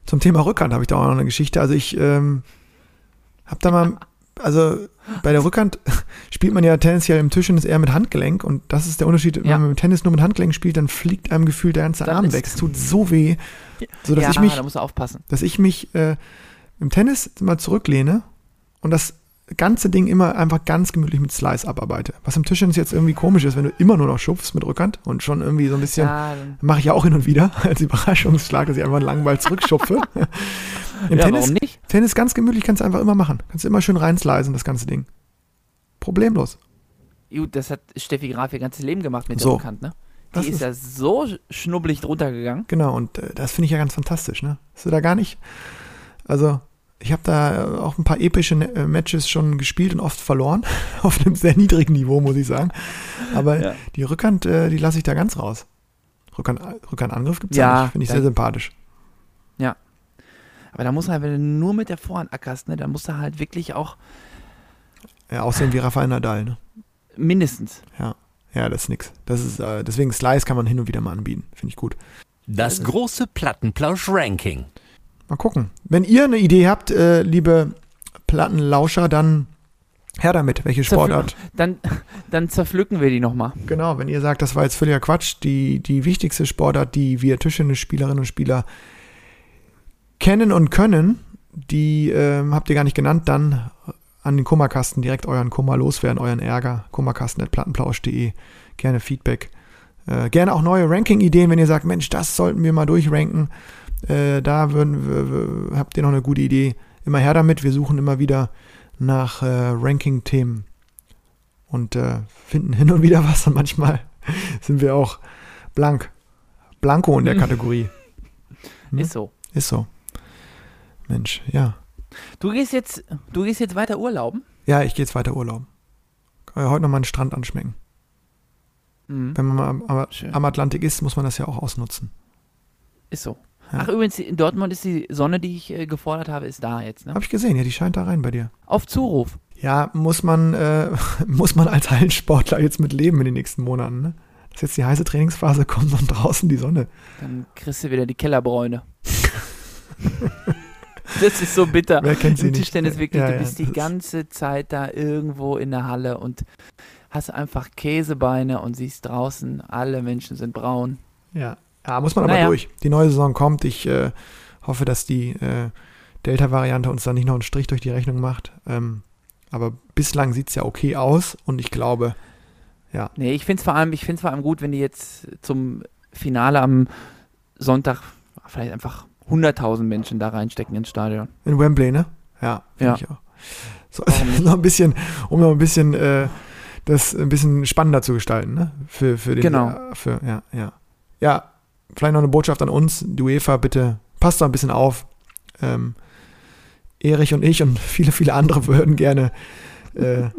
zum Thema Rückhand habe ich da auch noch eine Geschichte. Also ich ähm, habe da mal, also bei der Rückhand spielt man ja tendenziell im Tischtennis eher mit Handgelenk und das ist der Unterschied, wenn Ja. man im Tennis nur mit Handgelenk spielt, dann fliegt einem gefühlt der ganze Dann Arm ist- weg. Es tut so weh, so dass ja, ich mich da musst du aufpassen. dass ich mich äh, im Tennis mal zurücklehne und das ganze Ding immer einfach ganz gemütlich mit Slice abarbeite. Was im Tischtennis jetzt irgendwie komisch ist, wenn du immer nur noch schupfst mit Rückhand und schon irgendwie so ein bisschen, Ja, mache ich ja auch hin und wieder als Überraschungsschlag, dass ich einfach einen langen Ball zurückschupfe. Im ja Tennis, warum nicht? Tennis ganz gemütlich kannst du einfach immer machen. Kannst du immer schön reinslicen, das ganze Ding. Problemlos. Gut, das hat Steffi Graf ihr ganzes Leben gemacht mit So. der Rückhand, ne? Die ist, ist- ja so schnubbelig drunter gegangen. Genau, und äh, das finde ich ja ganz fantastisch, ne? Hast du da gar nicht. Also, ich habe da äh, auch ein paar epische äh, Matches schon gespielt und oft verloren. Auf einem sehr niedrigen Niveau, muss ich sagen. Aber Ja. die Rückhand, äh, die lasse ich da ganz raus. Rückhand, Rückhandangriff gibt es Ja, ja nicht. Finde ich sehr sympathisch. Aber da muss man, wenn du nur mit der Vorhand ackerst, ne, dann musst du halt wirklich auch Ja, aussehen wie Rafael Nadal, ne? mindestens. Ja. Ja, das ist nix. Das ist, äh, deswegen Slice kann man hin und wieder mal anbieten. Finde ich gut. Das große Plattenplausch-Ranking. Mal gucken. Wenn ihr eine Idee habt, äh, liebe Plattenlauscher, dann her damit. Welche Sportart? Dann, dann zerpflücken wir die nochmal. Genau, wenn ihr sagt, das war jetzt völliger Quatsch, die, die wichtigste Sportart, die wir Tischtennisspielerinnen und Spieler kennen und können, die ähm, habt ihr gar nicht genannt, dann an den Kummerkasten direkt euren Kummer loswerden, euren Ärger. Kummerkasten.plattenplausch.de. Gerne Feedback. Äh, gerne auch neue Ranking-Ideen, wenn ihr sagt, Mensch, das sollten wir mal durchranken. Äh, da würden, wir- habt ihr noch eine gute Idee. Immer her damit. Wir suchen immer wieder nach äh, Ranking-Themen und äh, finden hin und wieder was und manchmal sind wir auch blank. Blanko in der Mhm. Kategorie. Hm? Ist so. Ist so. Mensch, ja. Du gehst jetzt, du gehst jetzt weiter urlauben? Ja, ich gehe jetzt weiter Urlaub. Kann ja heute noch mal einen Strand anschmecken. Mhm. Wenn man mal am, am, am Atlantik ist, muss man das ja auch ausnutzen. Ist so. Ja. Ach, übrigens, in Dortmund ist die Sonne, die ich äh, gefordert habe, ist da jetzt, ne? Habe ich gesehen, ja, die scheint da rein bei dir. Auf Zuruf. Ja, muss man, äh, muss man als Hallensportler jetzt mit leben in den nächsten Monaten, ne? Dass jetzt die heiße Trainingsphase kommt und draußen die Sonne. Dann kriegst du wieder die Kellerbräune. das ist so bitter. Wer kennt sie Im nicht? Tischtennis wirklich, Ja, du ja, bist die ganze Zeit da irgendwo in der Halle und hast einfach Käsebeine und siehst draußen, alle Menschen sind braun. Ja, ja muss man aber Naja. durch. Die neue Saison kommt. Ich äh, hoffe, dass die äh, Delta-Variante uns da nicht noch einen Strich durch die Rechnung macht. Ähm, aber bislang sieht es ja okay aus und ich glaube, Nee, ich finde es vor allem, ich vor allem gut, wenn die jetzt zum Finale am Sonntag vielleicht einfach 100.000 Menschen da reinstecken ins Stadion. in Wembley, ne? Ja, finde Ja. ich auch. So, noch ein bisschen, um noch ein bisschen äh, das ein bisschen spannender zu gestalten, ne? Für, für den, Genau. äh, Für, ja, ja. Ja, vielleicht noch eine Botschaft an uns, die UEFA, bitte passt da ein bisschen auf. Ähm, Erich und ich und viele, viele andere würden gerne äh,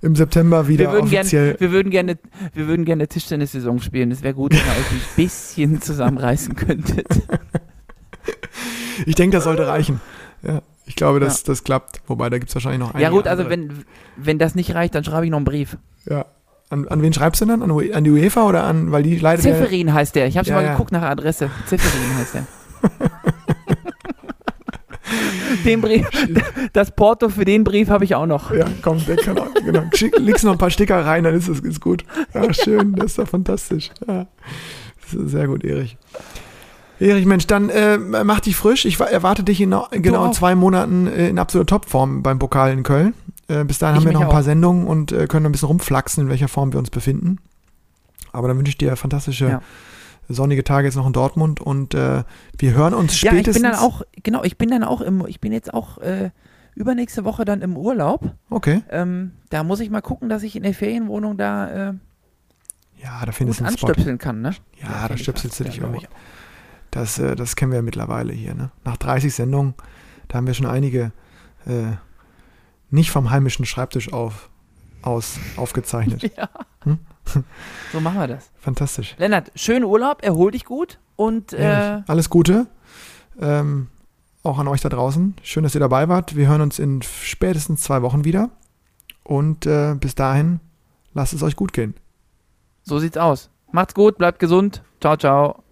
im September wieder Wir würden, offiziell. gern, wir, würden gerne, wir würden gerne Tischtennis-Saison spielen. Es wäre gut, wenn ihr euch ein bisschen zusammenreißen könntet. ich denke, das sollte reichen. Ja, ich glaube, dass das klappt. Wobei, da gibt es wahrscheinlich noch ja einige gut, also andere. wenn, wenn das nicht reicht, dann schreibe ich noch einen Brief. Ja. An, an wen schreibst du denn? An, an die UEFA oder an, weil die leider. Zeferin heißt der. Ich habe schon Ja, mal geguckt nach der Adresse. Zeferin heißt der. den Brief, das Porto für den Brief habe ich auch noch. Ja, komm, der kann auch, genau. Schick, legst noch ein paar Sticker rein, dann ist es ist gut. Ja, schön, das ist doch fantastisch. Ja. Das ist sehr gut, Erich. Erich, Mensch, dann äh, mach dich frisch. Ich wa- erwarte dich in genau in zwei Monaten äh, in absoluter Topform beim Pokal in Köln. Äh, bis dahin Ich haben wir noch ein paar auch. Sendungen und äh, können ein bisschen rumflaxen, in welcher Form wir uns befinden. Aber dann wünsche ich dir fantastische Ja. sonnige Tage jetzt noch in Dortmund und äh, wir hören uns Ja, spätestens. ich bin dann auch, genau, ich bin dann auch im, ich bin jetzt auch äh, übernächste Woche dann im Urlaub. Okay. Ähm, da muss ich mal gucken, dass ich in der Ferienwohnung da äh, Ja, da findest du einen Spot. anstöpseln kann, ne? Ja, da finde ich stöpselst du dich Ja, ich Das, äh, das kennen wir ja mittlerweile hier. Ne? Nach 30 Sendungen, da haben wir schon einige äh, nicht vom heimischen Schreibtisch auf, aus aufgezeichnet. Ja. Hm? So machen wir das. Fantastisch. Lennart, schönen Urlaub, erhol dich gut und äh. Alles Gute. Ähm, auch an euch da draußen. Schön, dass ihr dabei wart. Wir hören uns in spätestens zwei Wochen wieder. Und äh, bis dahin, lasst es euch gut gehen. so sieht's aus. Macht's gut, bleibt gesund. Ciao, ciao.